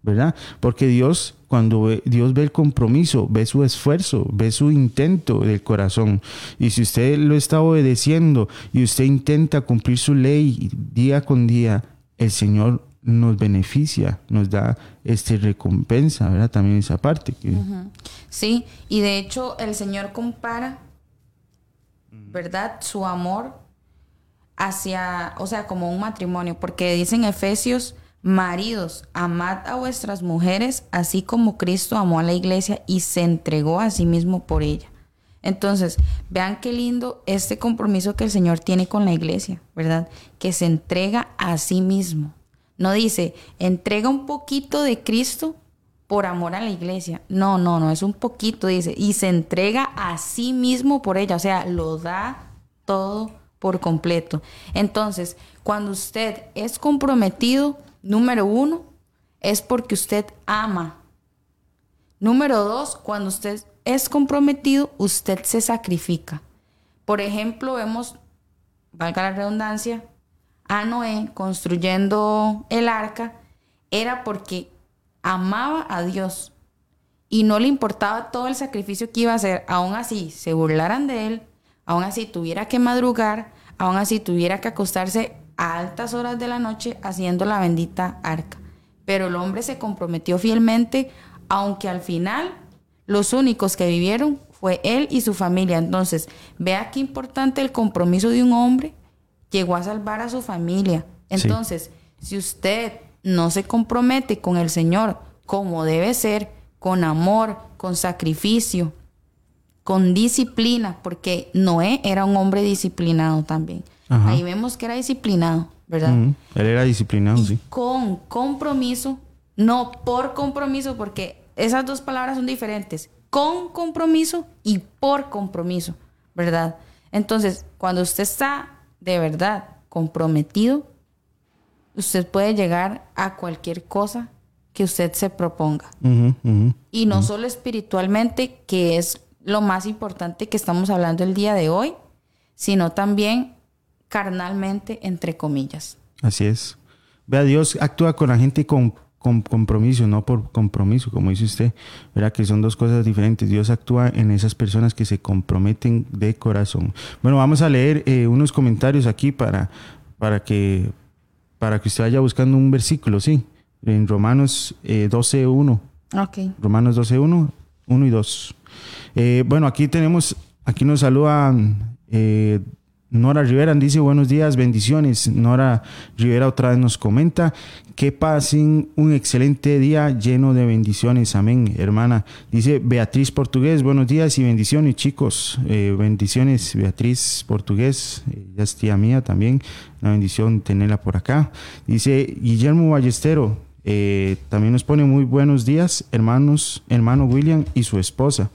¿Verdad? Porque Dios, cuando ve, Dios ve el compromiso, ve su esfuerzo, ve su intento del corazón. Y si usted lo está obedeciendo y usted intenta cumplir su ley día con día, el Señor nos beneficia, nos da este recompensa, ¿verdad? También esa parte. que- Sí, y de hecho el Señor compara, ¿verdad? Su amor hacia, o sea, como un matrimonio, porque dice en Efesios, maridos, amad a vuestras mujeres, así como Cristo amó a la iglesia y se entregó a sí mismo por ella. Entonces, vean qué lindo este compromiso que el Señor tiene con la iglesia, ¿verdad? Que se entrega a sí mismo. No dice, entrega un poquito de Cristo por amor a la iglesia. No, no, no, es un poquito, dice. Y se entrega a sí mismo por ella. O sea, lo da todo por completo. Entonces, cuando usted es comprometido, número uno, es porque usted ama. Número dos, cuando usted es comprometido, usted se sacrifica. Por ejemplo, vemos, valga la redundancia, a Noé construyendo el arca, era porque amaba a Dios y no le importaba todo el sacrificio que iba a hacer. Aún así, se burlaran de él, aún así tuviera que madrugar, aún así tuviera que acostarse a altas horas de la noche haciendo la bendita arca. Pero el hombre se comprometió fielmente, aunque al final los únicos que vivieron fue él y su familia. Entonces, vea qué importante el compromiso de un hombre llegó a salvar a su familia. Entonces, si usted no se compromete con el Señor como debe ser, con amor, con sacrificio, con disciplina, porque Noé era un hombre disciplinado también. Ajá. Ahí vemos que era disciplinado, ¿verdad? Él era disciplinado, sí. Con compromiso, no por compromiso, porque esas dos palabras son diferentes. Con compromiso y por compromiso, ¿verdad? Entonces, cuando usted está de verdad comprometido, usted puede llegar a cualquier cosa que usted se proponga. Y no solo espiritualmente, que es lo más importante que estamos hablando el día de hoy, sino también carnalmente, entre comillas. Así es. Vea, Dios actúa con la gente con, con compromiso, no por compromiso, como dice usted. Verá que son dos cosas diferentes. Dios actúa en esas personas que se comprometen de corazón. Bueno, vamos a leer eh, unos comentarios aquí para, para, que, para que usted vaya buscando un versículo, ¿sí? En Romanos eh, 12, 1. Ok. Romanos 12, 1, 1 y 2. Eh, bueno, aquí tenemos, aquí nos saludan eh, Nora Rivera, dice buenos días, bendiciones. Nora Rivera otra vez nos comenta que pasen un excelente día lleno de bendiciones. Amén, hermana. Dice Beatriz Portugués, buenos días y bendiciones, chicos. Eh, bendiciones, Beatriz Portugués, ya es tía mía también. Una bendición tenerla por acá. Dice Guillermo Ballestero, eh, también nos pone muy buenos días, hermanos, hermano William y su esposa.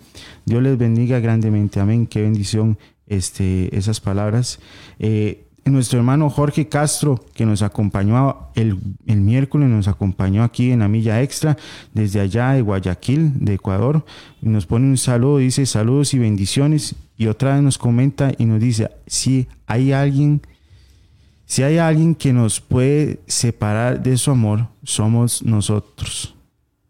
Dios les bendiga grandemente. Amén. Qué bendición este, esas palabras. Eh, nuestro hermano Jorge Castro, que nos acompañó el, el, miércoles, nos acompañó aquí en la milla extra, desde allá de Guayaquil, de Ecuador, nos pone un saludo, dice saludos y bendiciones, y otra vez nos comenta y nos dice, si hay alguien, si hay alguien que nos puede separar de su amor, somos nosotros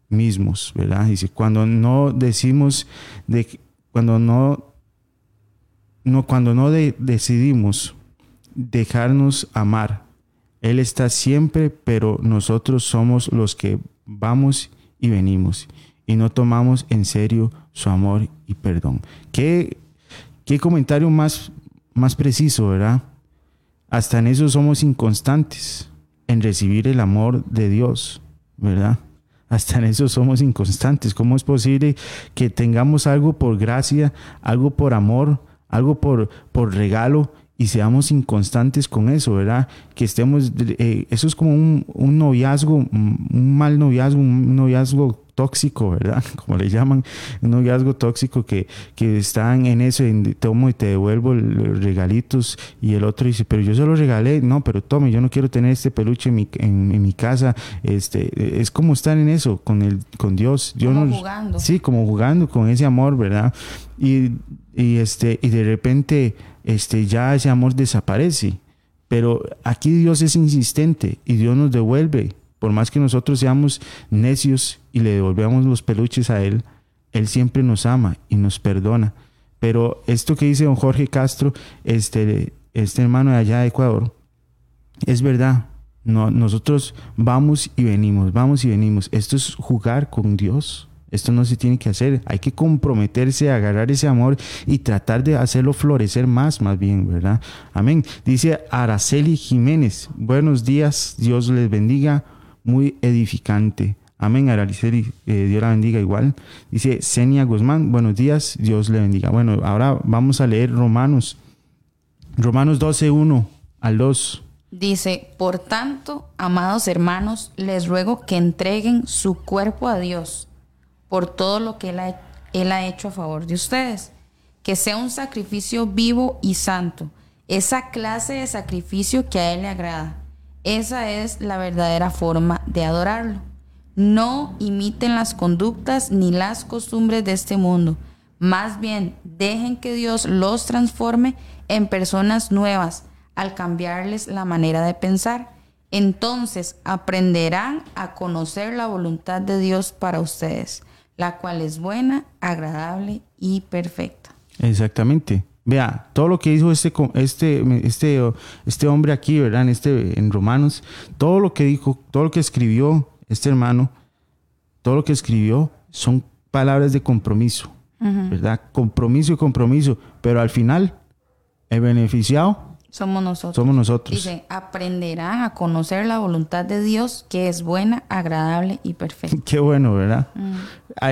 mismos, ¿verdad? Dice, cuando no decimos de cuando no no, cuando no de, decidimos dejarnos amar, Él está siempre, pero nosotros somos los que vamos y venimos y no tomamos en serio su amor y perdón. ¿Qué, qué comentario más, más preciso, verdad? Hasta en eso somos inconstantes, en recibir el amor de Dios, ¿verdad? Hasta en eso somos inconstantes. ¿Cómo es posible que tengamos algo por gracia, algo por amor, algo por, por regalo y seamos inconstantes con eso, ¿verdad? Que estemos, eh, eso es como un, un, noviazgo, un mal noviazgo, un noviazgo tóxico, ¿verdad? *laughs* Como le llaman, un noviazgo tóxico que, que están en eso, en, tomo y te devuelvo los regalitos y el otro dice, pero yo se lo regalé, no, pero tome, yo no quiero tener este peluche en mi, en, en mi casa, este, es como estar en eso, con, el, con Dios. Dios como nos, jugando. Sí, como jugando con ese amor, ¿verdad? Y, y, este, y de repente este, ya ese amor desaparece. Pero aquí Dios es insistente y Dios nos devuelve. Por más que nosotros seamos necios y le devolvamos los peluches a Él, Él siempre nos ama y nos perdona. Pero esto que dice don Jorge Castro, este, este hermano de allá de Ecuador, es verdad. No, nosotros vamos y venimos, vamos y venimos. Esto es jugar con Dios. Esto no se tiene que hacer. Hay que comprometerse a agarrar ese amor y tratar de hacerlo florecer más, más bien, ¿verdad? Amén. Dice Araceli Jiménez. Buenos días. Dios les bendiga. Muy edificante. Amén, Araceli. Eh, Dios la bendiga igual. Dice Senia Guzmán. Buenos días. Dios le bendiga. Bueno, ahora vamos a leer Romanos. Romanos 12, 1 al 2. Dice, por tanto, amados hermanos, les ruego que entreguen su cuerpo a Dios por todo lo que él ha, hecho a favor de ustedes. Que sea un sacrificio vivo y santo. Esa clase de sacrificio que a Él le agrada. Esa es la verdadera forma de adorarlo. No imiten las conductas ni las costumbres de este mundo. Más bien, dejen que Dios los transforme en personas nuevas al cambiarles la manera de pensar. Entonces aprenderán a conocer la voluntad de Dios para ustedes la cual es buena, agradable y perfecta. Exactamente. Vea, todo lo que hizo este, este, este, este hombre aquí, ¿verdad? En, este, en Romanos, todo lo que dijo, todo lo que escribió este hermano, todo lo que escribió son palabras de compromiso, uh -huh. ¿verdad? Compromiso y compromiso, pero al final, el beneficiado somos nosotros. Somos nosotros. Dice, aprenderán a conocer la voluntad de Dios que es buena, agradable y perfecta. *laughs* Qué bueno, ¿verdad? Mm.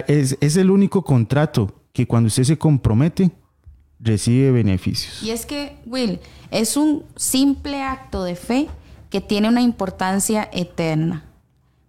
Es, es, el único contrato que cuando usted se compromete, recibe beneficios. Y es que, Will, es un simple acto de fe que tiene una importancia eterna.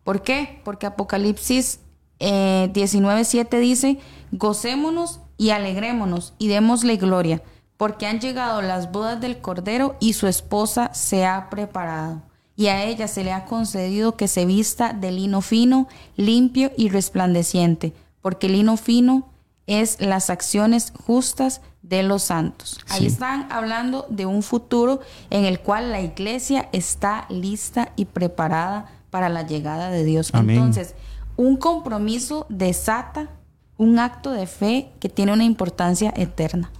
¿Por qué? Porque Apocalipsis eh, 19.7 dice, gocémonos y alegrémonos y démosle gloria, porque han llegado las bodas del Cordero y su esposa se ha preparado. Y a ella se le ha concedido que se vista de lino fino, limpio y resplandeciente, porque el lino fino es las acciones justas de los santos. Ahí están hablando de un futuro en el cual la iglesia está lista y preparada para la llegada de Dios. Entonces, un compromiso desata un acto de fe que tiene una importancia eterna.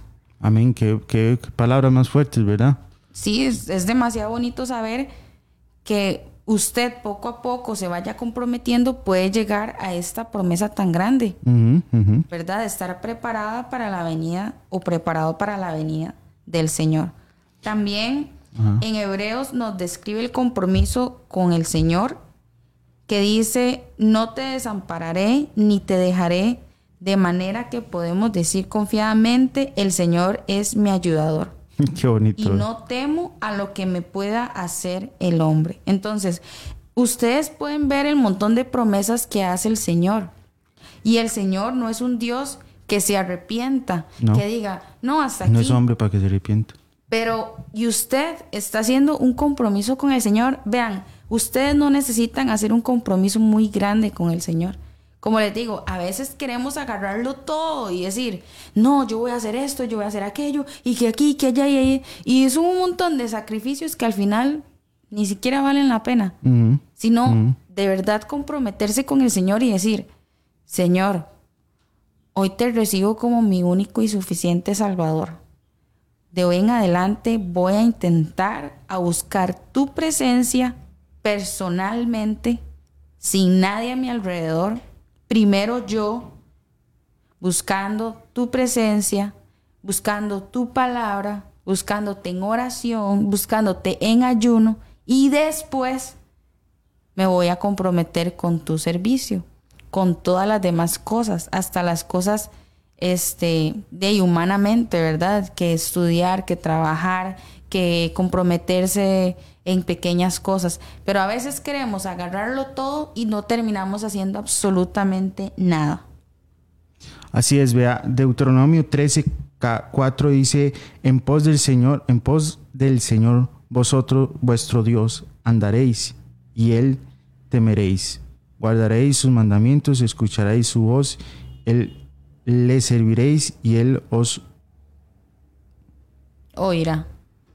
Amén. Qué, palabras más fuertes, ¿verdad? Sí, es, es demasiado bonito saber que usted poco a poco se vaya comprometiendo, puede llegar a esta promesa tan grande, ¿verdad? De estar preparada para la venida o preparado para la venida del Señor. También en Hebreos nos describe el compromiso con el Señor, que dice, no te desampararé ni te dejaré, de manera que podemos decir confiadamente, el Señor es mi ayudador. *laughs* Qué bonito. Y no temo a lo que me pueda hacer el hombre. Entonces, ustedes pueden ver el montón de promesas que hace el Señor. Y el Señor no es un Dios que se arrepienta, que diga, no, hasta aquí. No es hombre para que se arrepienta. Pero, y usted está haciendo un compromiso con el Señor. Vean, ustedes no necesitan hacer un compromiso muy grande con el Señor. Como les digo, a veces queremos agarrarlo todo y decir, no, yo voy a hacer esto, yo voy a hacer aquello, y que aquí, que allá, y ahí. Y es un montón de sacrificios que al final ni siquiera valen la pena. Sino de verdad comprometerse con el Señor y decir, Señor, hoy te recibo como mi único y suficiente Salvador. De hoy en adelante voy a intentar a buscar tu presencia personalmente, sin nadie a mi alrededor primero yo, buscando tu presencia, buscando tu palabra, buscándote en oración, buscándote en ayuno y después me voy a comprometer con tu servicio, con todas las demás cosas, hasta las cosas este de humanamente, ¿verdad? Que estudiar, que trabajar, que comprometerse en pequeñas cosas, pero a veces queremos agarrarlo todo y no terminamos haciendo absolutamente nada. Así es, vea, Deuteronomio 13, 4 dice, en pos del Señor, en pos del Señor, vosotros, vuestro Dios, andaréis y Él temeréis. Guardaréis sus mandamientos, escucharéis su voz, Él le serviréis y Él os oirá.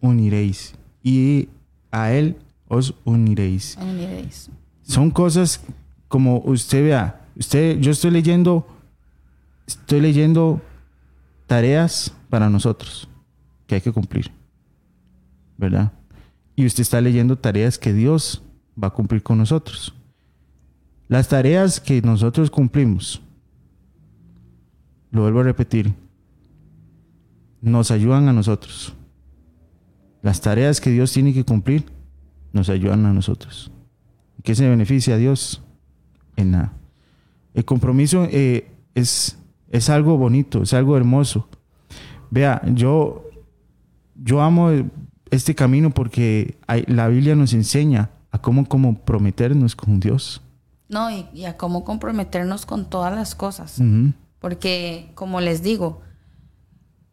Uniréis. Y a Él os uniréis. Son cosas como usted vea, usted, yo estoy leyendo, estoy leyendo tareas para nosotros que hay que cumplir, ¿verdad? Y usted está leyendo tareas que Dios va a cumplir con nosotros. Las tareas que nosotros cumplimos, lo vuelvo a repetir, nos ayudan a nosotros. Las tareas que Dios tiene que cumplir nos ayudan a nosotros. ¿Qué se beneficia a Dios? En nada. El compromiso eh, es, es algo bonito, es algo hermoso. Vea, yo, yo amo este camino porque la Biblia nos enseña a cómo comprometernos con Dios. No, y, a cómo comprometernos con todas las cosas. Porque, como les digo,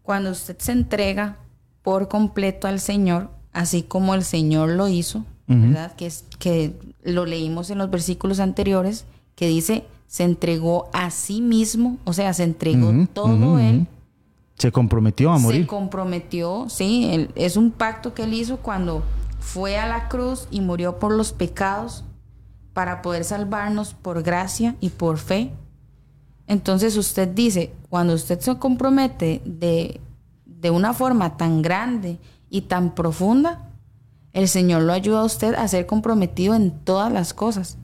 cuando usted se entrega por completo al Señor, así como el Señor lo hizo, ¿verdad? Que, es, que lo leímos en los versículos anteriores, que dice, se entregó a sí mismo, o sea, se entregó todo él. Se comprometió a morir. Se comprometió, sí, es un pacto que él hizo cuando fue a la cruz y murió por los pecados para poder salvarnos por gracia y por fe. Entonces usted dice, cuando usted se compromete de de una forma tan grande y tan profunda, el Señor lo ayuda a usted a ser comprometido en todas las cosas.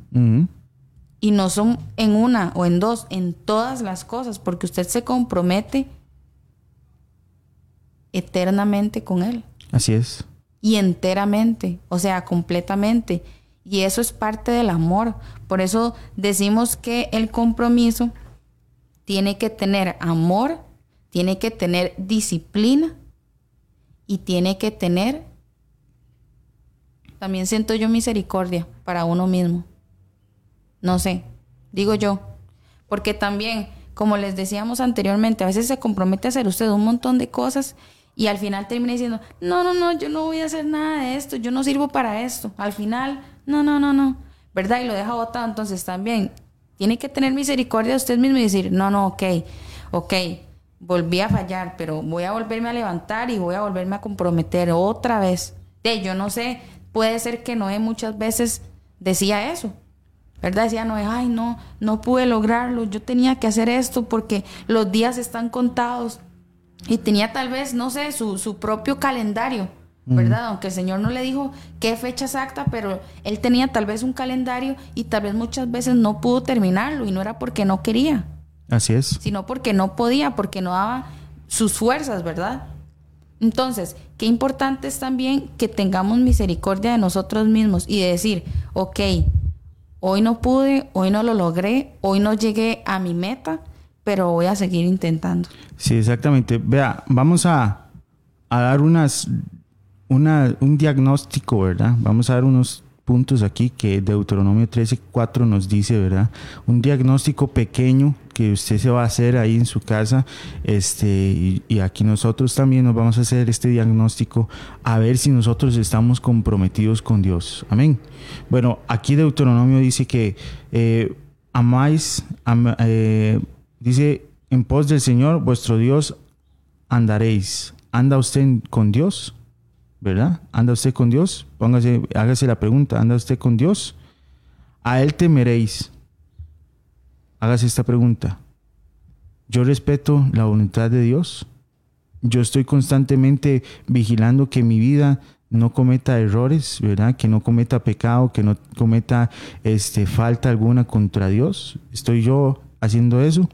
Y no son en una o en dos, en todas las cosas, porque usted se compromete eternamente con Él. Así es. Y enteramente, o sea, completamente. Y eso es parte del amor. Por eso decimos que el compromiso tiene que tener amor, tiene que tener disciplina y tiene que tener, también siento yo misericordia para uno mismo. No sé, digo yo, porque también, como les decíamos anteriormente, a veces se compromete a hacer usted un montón de cosas y al final termina diciendo, no, no, no, yo no voy a hacer nada de esto, yo no sirvo para esto. Al final, no, no, no, no, ¿verdad? Y lo deja botado, entonces también tiene que tener misericordia de usted mismo y decir, no, no, ok, ok, volví a fallar, pero voy a volverme a levantar y voy a volverme a comprometer otra vez. De, yo no sé, puede ser que Noé muchas veces decía eso, ¿verdad? Decía Noé, ay, no, no pude lograrlo, yo tenía que hacer esto porque los días están contados. Y tenía tal vez, no sé, su, su propio calendario ¿verdad? Aunque el Señor no le dijo qué fecha exacta, pero él tenía tal vez un calendario y tal vez muchas veces no pudo terminarlo y no era porque no quería. Así es. Sino porque no podía, porque no daba sus fuerzas, ¿verdad? Entonces, qué importante es también que tengamos misericordia de nosotros mismos y de decir, ok, hoy no pude, hoy no lo logré, hoy no llegué a mi meta, pero voy a seguir intentando. Sí, exactamente. Vea, vamos a, a dar unas un diagnóstico, ¿verdad? Vamos a dar unos puntos aquí que Deuteronomio 13.4 nos dice, ¿verdad? Un diagnóstico pequeño que usted se va a hacer ahí en su casa, este, y, aquí nosotros también nos vamos a hacer este diagnóstico a ver si nosotros estamos comprometidos con Dios. Amén. Bueno, aquí Deuteronomio dice que eh, amáis, eh, dice, en pos del Señor vuestro Dios andaréis. ¿Anda usted con Dios? ¿Verdad? ¿Anda usted con Dios? Póngase, hágase la pregunta, ¿anda usted con Dios? A Él temeréis. Hágase esta pregunta. Yo respeto la voluntad de Dios. Yo estoy constantemente vigilando que mi vida no cometa errores, ¿verdad? Que no cometa pecado, que no cometa este, falta alguna contra Dios. ¿Estoy yo haciendo eso?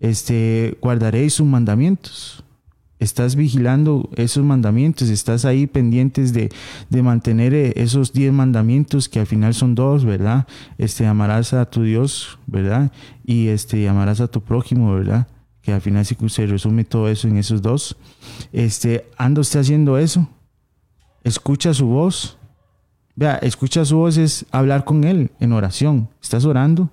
Este, guardaréis sus mandamientos estás vigilando esos mandamientos, estás ahí pendientes de, mantener eh, esos diez mandamientos que al final son dos, ¿verdad? Este, amarás a tu Dios, ¿verdad? Y este, amarás a tu prójimo, ¿verdad? Que al final se resume todo eso en esos dos. Este, anda usted haciendo eso. Escucha su voz. Vea, escucha su voz es hablar con Él en oración. Estás orando,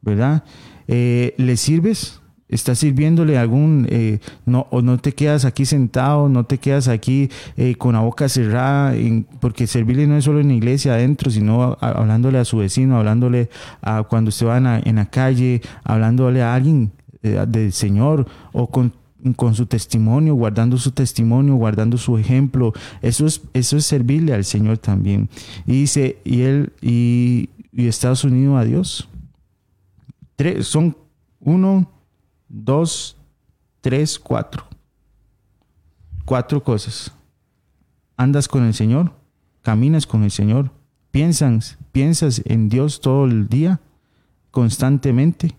¿verdad? Eh, ¿Le sirves? Estás sirviéndole algún, eh, no, o no te quedas aquí sentado, no te quedas aquí eh, con la boca cerrada, porque servirle no es solo en la iglesia adentro, sino hablándole a su vecino, hablándole a cuando usted va en la, calle, hablándole a alguien eh, del Señor o con, con su testimonio, guardando su testimonio, guardando su ejemplo. Eso es, eso es servirle al Señor también. Y dice, y él, y, y Estados Unidos a Dios. Tres, son uno, dos, tres, cuatro. Cuatro cosas. Andas con el Señor, caminas con el Señor, piensas, piensas en Dios todo el día, constantemente,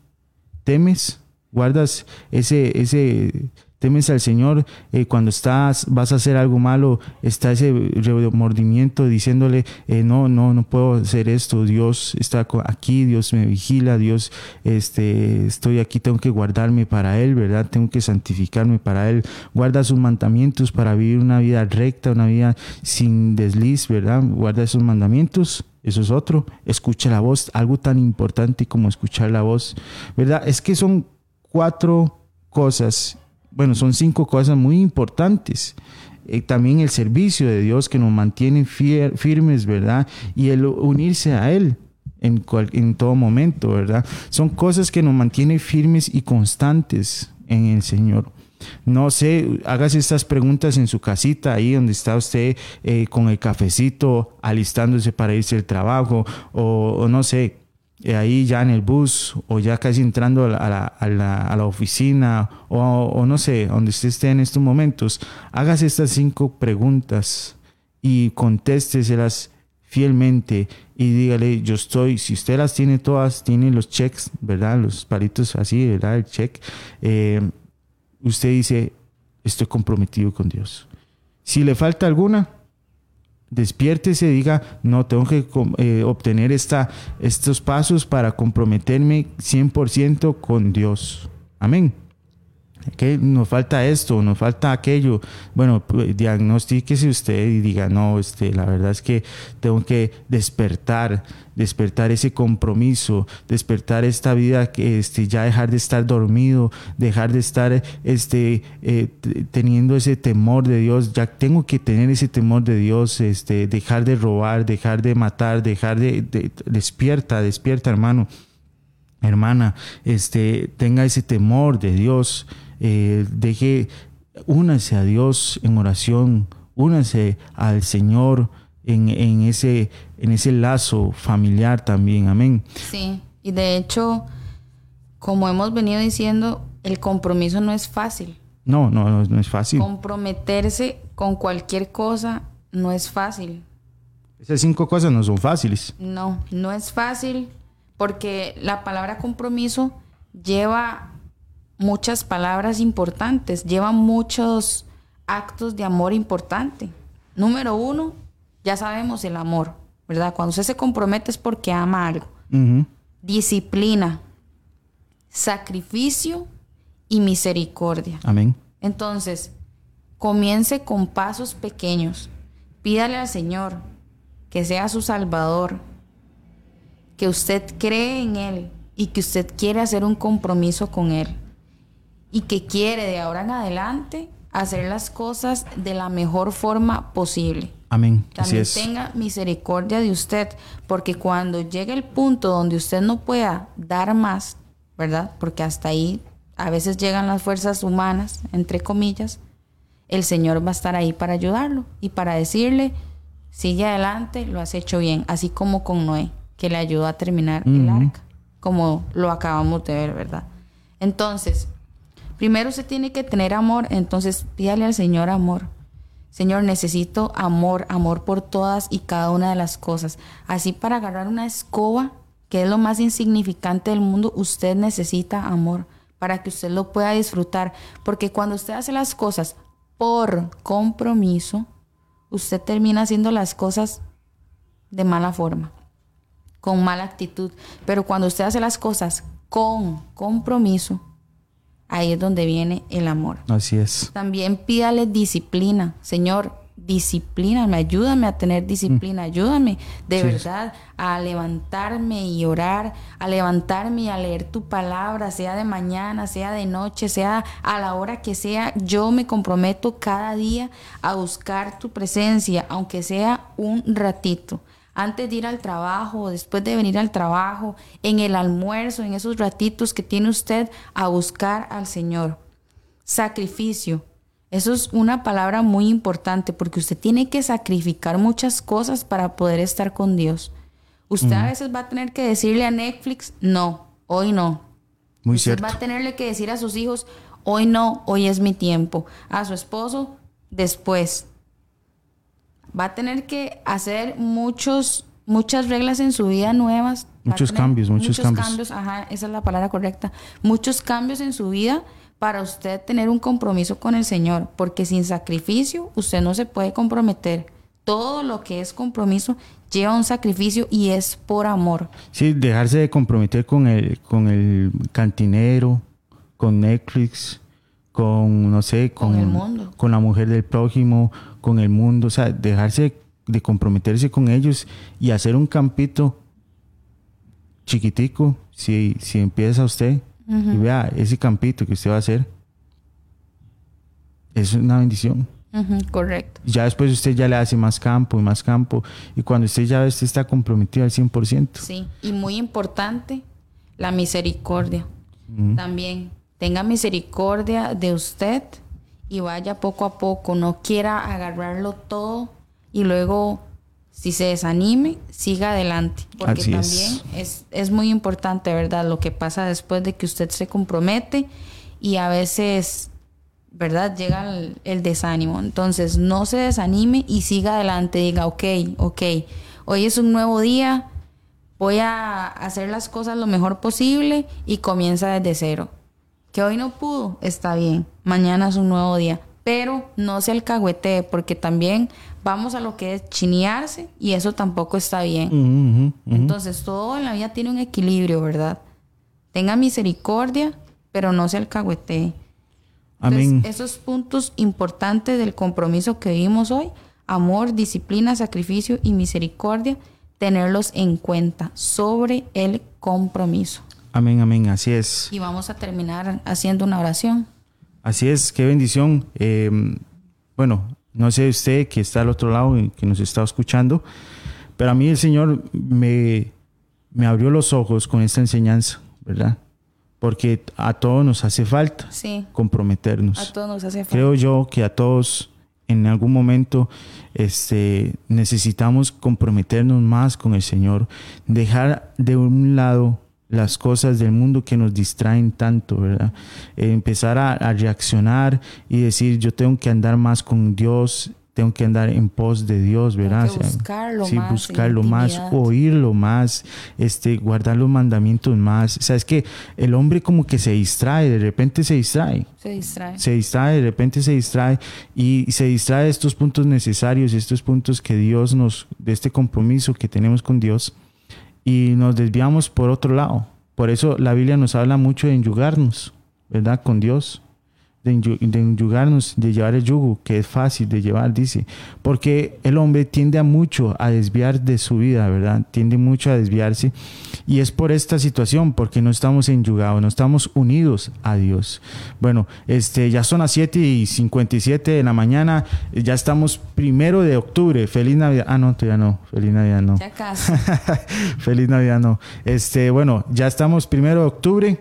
temes, guardas ese, ese temes al Señor, eh, cuando estás, vas a hacer algo malo, está ese remordimiento diciéndole, eh, no, no, no puedo hacer esto, Dios está aquí, Dios me vigila, Dios, este, estoy aquí, tengo que guardarme para Él, ¿verdad? Tengo que santificarme para Él. Guarda sus mandamientos para vivir una vida recta, una vida sin desliz, ¿verdad? Guarda esos mandamientos. Eso es otro. Escucha la voz, algo tan importante como escuchar la voz, ¿verdad? Es que son cuatro cosas bueno, son cinco cosas muy importantes. Eh, también el servicio de Dios que nos mantiene firmes, ¿verdad? Y el unirse a Él en, en todo momento, ¿verdad? Son cosas que nos mantienen firmes y constantes en el Señor. No sé, hágase estas preguntas en su casita, ahí donde está usted eh, con el cafecito, alistándose para irse al trabajo, o no sé, eh, ahí ya en el bus o ya casi entrando a la, a la, a la, oficina o, no sé, donde usted esté en estos momentos, hágase estas cinco preguntas y contésteselas fielmente y dígale, yo estoy, si usted las tiene todas, tiene los checks, ¿verdad? Los palitos así, ¿verdad? El check. Eh, usted dice, estoy comprometido con Dios. Si le falta alguna, despiértese diga, no, tengo que eh, obtener esta, estos pasos para comprometerme 100% con Dios. Amén. Que nos falta esto, nos falta aquello. Bueno, pues, diagnostíquese usted y diga, no, este, la verdad es que tengo que despertar, despertar ese compromiso, despertar esta vida, que este, ya dejar de estar dormido, dejar de estar este, eh, teniendo ese temor de Dios, ya tengo que tener ese temor de Dios, este, dejar de robar, dejar de matar, dejar de, de despierta, despierta hermano hermana, este, tenga ese temor de Dios, eh, deje, únase a Dios en oración, únase al Señor en, ese, en ese lazo familiar también, amén. Sí, y de hecho, como hemos venido diciendo, el compromiso no es fácil. No, no, no es fácil. Comprometerse con cualquier cosa no es fácil. Esas cinco cosas no son fáciles. No, no es fácil porque la palabra compromiso lleva muchas palabras importantes, lleva muchos actos de amor importante. Número uno, ya sabemos el amor, ¿verdad? Cuando usted se compromete es porque ama algo. Disciplina, sacrificio y misericordia. Amén. Entonces, comience con pasos pequeños. Pídale al Señor que sea su Salvador, que usted cree en Él y que usted quiere hacer un compromiso con Él y que quiere de ahora en adelante hacer las cosas de la mejor forma posible. Amén. También tenga misericordia de usted, porque cuando llegue el punto donde usted no pueda dar más, ¿verdad? Porque hasta ahí a veces llegan las fuerzas humanas, entre comillas, el Señor va a estar ahí para ayudarlo y para decirle, sigue adelante, lo has hecho bien, así como con Noé, que le ayudó a terminar el arca, como lo acabamos de ver, ¿verdad? Entonces, Primero se tiene que tener amor, entonces pídale al Señor amor. Señor, necesito amor, amor por todas y cada una de las cosas. Así para agarrar una escoba, que es lo más insignificante del mundo, usted necesita amor para que usted lo pueda disfrutar. Porque cuando usted hace las cosas por compromiso, usted termina haciendo las cosas de mala forma, con mala actitud. Pero cuando usted hace las cosas con compromiso, ahí es donde viene el amor. Así es. También pídale disciplina. Señor, disciplíname, ayúdame a tener disciplina, mm. ayúdame de verdad a levantarme y orar, a levantarme y a leer tu palabra, sea de mañana, sea de noche, sea a la hora que sea. Yo me comprometo cada día a buscar tu presencia, aunque sea un ratito antes de ir al trabajo, después de venir al trabajo, en el almuerzo, en esos ratitos que tiene usted a buscar al Señor. Sacrificio. Eso es una palabra muy importante porque usted tiene que sacrificar muchas cosas para poder estar con Dios. Usted a veces va a tener que decirle a Netflix, no, hoy no. Muy usted va a tenerle que decir a sus hijos, hoy no, hoy es mi tiempo. A su esposo, después va a tener que hacer muchos, muchas reglas en su vida nuevas. Muchos cambios, muchos, cambios. Ajá, esa es la palabra correcta. Muchos cambios en su vida para usted tener un compromiso con el Señor, porque sin sacrificio usted no se puede comprometer. Todo lo que es compromiso lleva un sacrificio y es por amor. Sí, dejarse de comprometer con el, con el cantinero, con Netflix, con, no sé, con, el mundo. con la mujer del prójimo, con el mundo, o sea, dejarse de comprometerse con ellos y hacer un campito chiquitico, si, si empieza usted y vea ese campito que usted va a hacer, es una bendición. correcto. Ya después usted ya le hace más campo y más campo y cuando usted ya usted está comprometido al 100%. Sí, y muy importante, la misericordia. También tenga misericordia de usted y vaya poco a poco, no quiera agarrarlo todo y luego si se desanime, siga adelante, porque también es. Es, muy importante, ¿verdad? Lo que pasa después de que usted se compromete y a veces, ¿verdad? Llega el, el desánimo. Entonces, no se desanime y siga adelante, diga, ok, ok, hoy es un nuevo día, voy a hacer las cosas lo mejor posible y comienza desde cero que hoy no pudo, está bien, mañana es un nuevo día, pero no se alcahuetee porque también vamos a lo que es chinearse y eso tampoco está bien. Entonces todo en la vida tiene un equilibrio, ¿verdad? Tenga misericordia pero no se alcahuetee. Amén. Esos puntos importantes del compromiso que vivimos hoy, amor, disciplina, sacrificio y misericordia, tenerlos en cuenta sobre el compromiso. Amén, amén. Así es. Y vamos a terminar haciendo una oración. Así es, qué bendición. Eh, bueno, no sé usted que está al otro lado y que nos está escuchando, pero a mí el Señor me, me abrió los ojos con esta enseñanza, ¿verdad? Porque a todos nos hace falta Sí, comprometernos. a todos nos hace falta. Creo yo que a todos en algún momento este, necesitamos comprometernos más con el Señor, dejar de un lado las cosas del mundo que nos distraen tanto, ¿verdad? Eh, empezar a, a reaccionar y decir, yo tengo que andar más con Dios, tengo que andar en pos de Dios, ¿verdad? que buscarlo sí, más, buscarlo más, oírlo más, este, guardar los mandamientos más. O sea, es que el hombre como que se distrae, de repente se distrae Se distrae. se distrae, de repente se distrae y se distrae de estos puntos necesarios, estos puntos que Dios nos, de este compromiso que tenemos con Dios y nos desviamos por otro lado. Por eso la Biblia nos habla mucho de enyugarnos, ¿verdad? Con Dios. De, enyu- de enyugarnos, de llevar el yugo, que es fácil de llevar, dice. Porque el hombre tiende a mucho a desviar de su vida, ¿verdad? Tiende mucho a desviarse. Y es por esta situación, porque no estamos enyugados, no estamos unidos a Dios. Bueno, este, ya son las 7 y 57 de la mañana, ya estamos primero de octubre. Feliz Navidad. Ah, no, todavía no. Feliz Navidad, no. Ya casi. *laughs* Feliz Navidad, no. Este, bueno, ya estamos primero de octubre.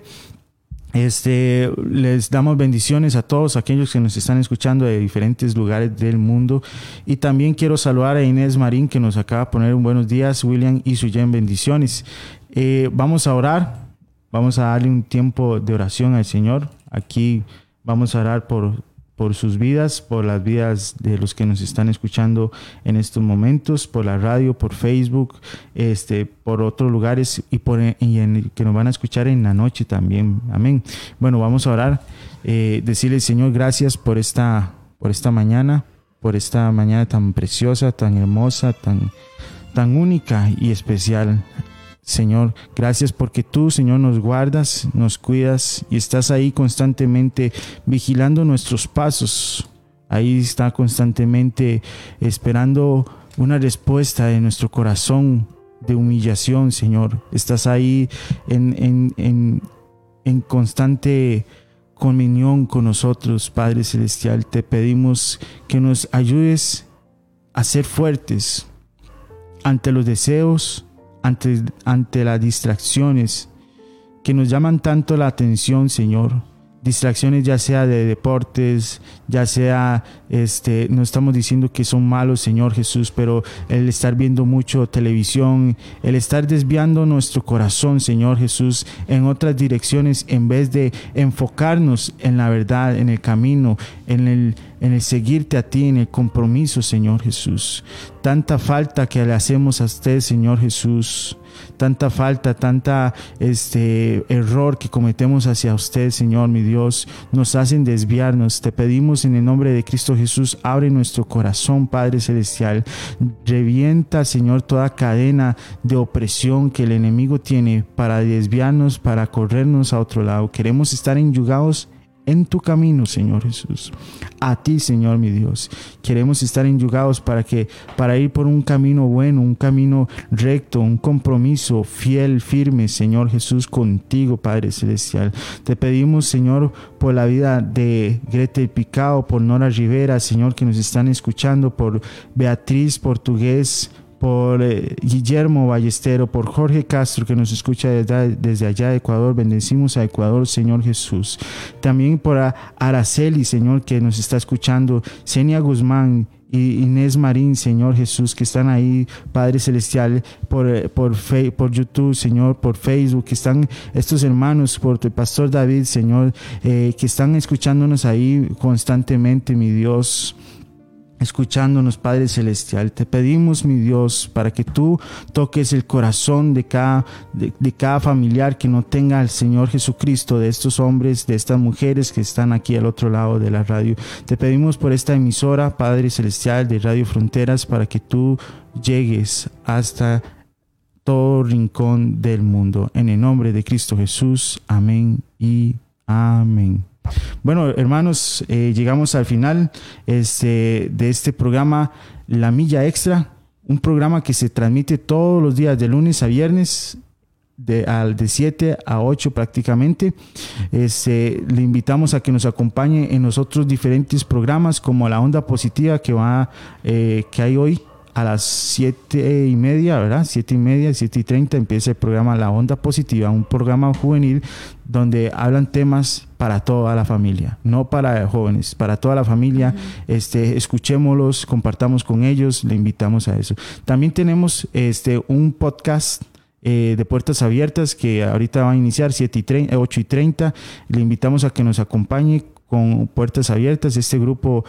Este, les damos bendiciones a todos aquellos que nos están escuchando de diferentes lugares del mundo. Y también quiero saludar a Inés Marín que nos acaba de poner un buenos días, William y Suyen, bendiciones. Eh, vamos a orar, vamos a darle un tiempo de oración al Señor. Aquí vamos a orar por, por sus vidas, por las vidas de los que nos están escuchando en estos momentos, por la radio, por Facebook, este, por otros lugares y por que nos van a escuchar en la noche también. Amén. Bueno, vamos a orar, eh, decirle Señor gracias por esta, por esta mañana, por esta mañana tan preciosa, tan hermosa, tan, tan única y especial. Señor, gracias porque tú, Señor, nos guardas, nos cuidas y estás ahí constantemente vigilando nuestros pasos. Ahí está constantemente esperando una respuesta de nuestro corazón de humillación, Señor. Estás ahí en, en, en, en constante comunión con nosotros, Padre Celestial. Te pedimos que nos ayudes a ser fuertes ante los deseos, ante, ante las distracciones que nos llaman tanto la atención, Señor. Distracciones ya sea de deportes, ya sea, este, no estamos diciendo que son malos, Señor Jesús, pero el estar viendo mucho televisión, el estar desviando nuestro corazón, Señor Jesús, en otras direcciones en vez de enfocarnos en la verdad, en el camino, en el, en el seguirte a ti, en el compromiso, Señor Jesús. Tanta falta que le hacemos a usted, Señor Jesús tanta falta, tanta este error que cometemos hacia usted, Señor, mi Dios, nos hacen desviarnos. Te pedimos en el nombre de Cristo Jesús, abre nuestro corazón, Padre celestial. Revienta, Señor, toda cadena de opresión que el enemigo tiene para desviarnos, para corrernos a otro lado. Queremos estar enyugados en tu camino, Señor Jesús. A ti, Señor mi Dios. Queremos estar enyugados para que para ir por un camino bueno, un camino recto, un compromiso fiel, firme, Señor Jesús, contigo, Padre celestial. Te pedimos, Señor, por la vida de Gretel Picao, por Nora Rivera, Señor, que nos están escuchando, por Beatriz Portugués, por eh, Guillermo Ballestero, por Jorge Castro que nos escucha desde, desde allá de Ecuador. Bendecimos a Ecuador, Señor Jesús. También por Araceli, Señor, que nos está escuchando. Senia Guzmán y Inés Marín, Señor Jesús, que están ahí, Padre Celestial, por, eh, por, Fe- por YouTube, Señor, por Facebook, que están estos hermanos, por tu Pastor David, Señor, eh, que están escuchándonos ahí constantemente, mi Dios escuchándonos, Padre Celestial. Te pedimos, mi Dios, para que tú toques el corazón de cada, de, cada familiar que no tenga al Señor Jesucristo, de estos hombres, de estas mujeres que están aquí al otro lado de la radio. Te pedimos por esta emisora, Padre Celestial, de Radio Fronteras, para que tú llegues hasta todo rincón del mundo. En el nombre de Cristo Jesús. Amén y Amén. Bueno, hermanos, eh, llegamos al final este, de este programa La Milla Extra, un programa que se transmite todos los días de lunes a viernes de, al de 7 a 8 prácticamente. Este, le invitamos a que nos acompañe en los otros diferentes programas como la onda positiva que, va, eh, que hay hoy a las 7 y media, ¿verdad? 7 y media, 7 y 30 empieza el programa La Onda Positiva, un programa juvenil donde hablan temas para toda la familia, no para jóvenes, para toda la familia. este, escuchémoslos, compartamos con ellos, le invitamos a eso. También tenemos este, un podcast eh, de puertas abiertas que ahorita va a iniciar 7 y 30, 8 y 30. Le invitamos a que nos acompañe con puertas abiertas, este grupo,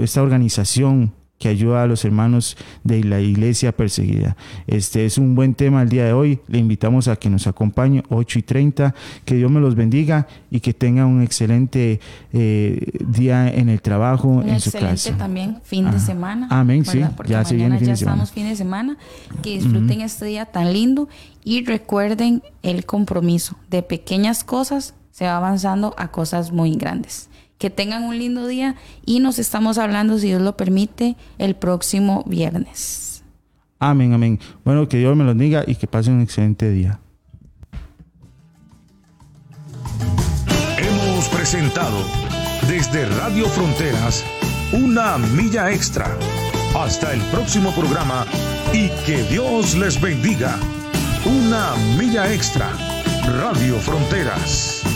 esta organización que ayuda a los hermanos de la iglesia perseguida. Este es un buen tema el día de hoy. Le invitamos a que nos acompañe 8 y 30. Que Dios me los bendiga y que tenga un excelente eh, día en el trabajo, en su casa. también fin de semana. Amén, sí. ya se viene fin ya estamos fin de semana. Que disfruten este día tan lindo y recuerden el compromiso. De pequeñas cosas se va avanzando a cosas muy grandes. Que tengan un lindo día y nos estamos hablando, si Dios lo permite, el próximo viernes. Amén, amén. Bueno, que Dios me lo diga y que pasen un excelente día. Hemos presentado desde Radio Fronteras una milla extra. Hasta el próximo programa y que Dios les bendiga. Una milla extra. Radio Fronteras.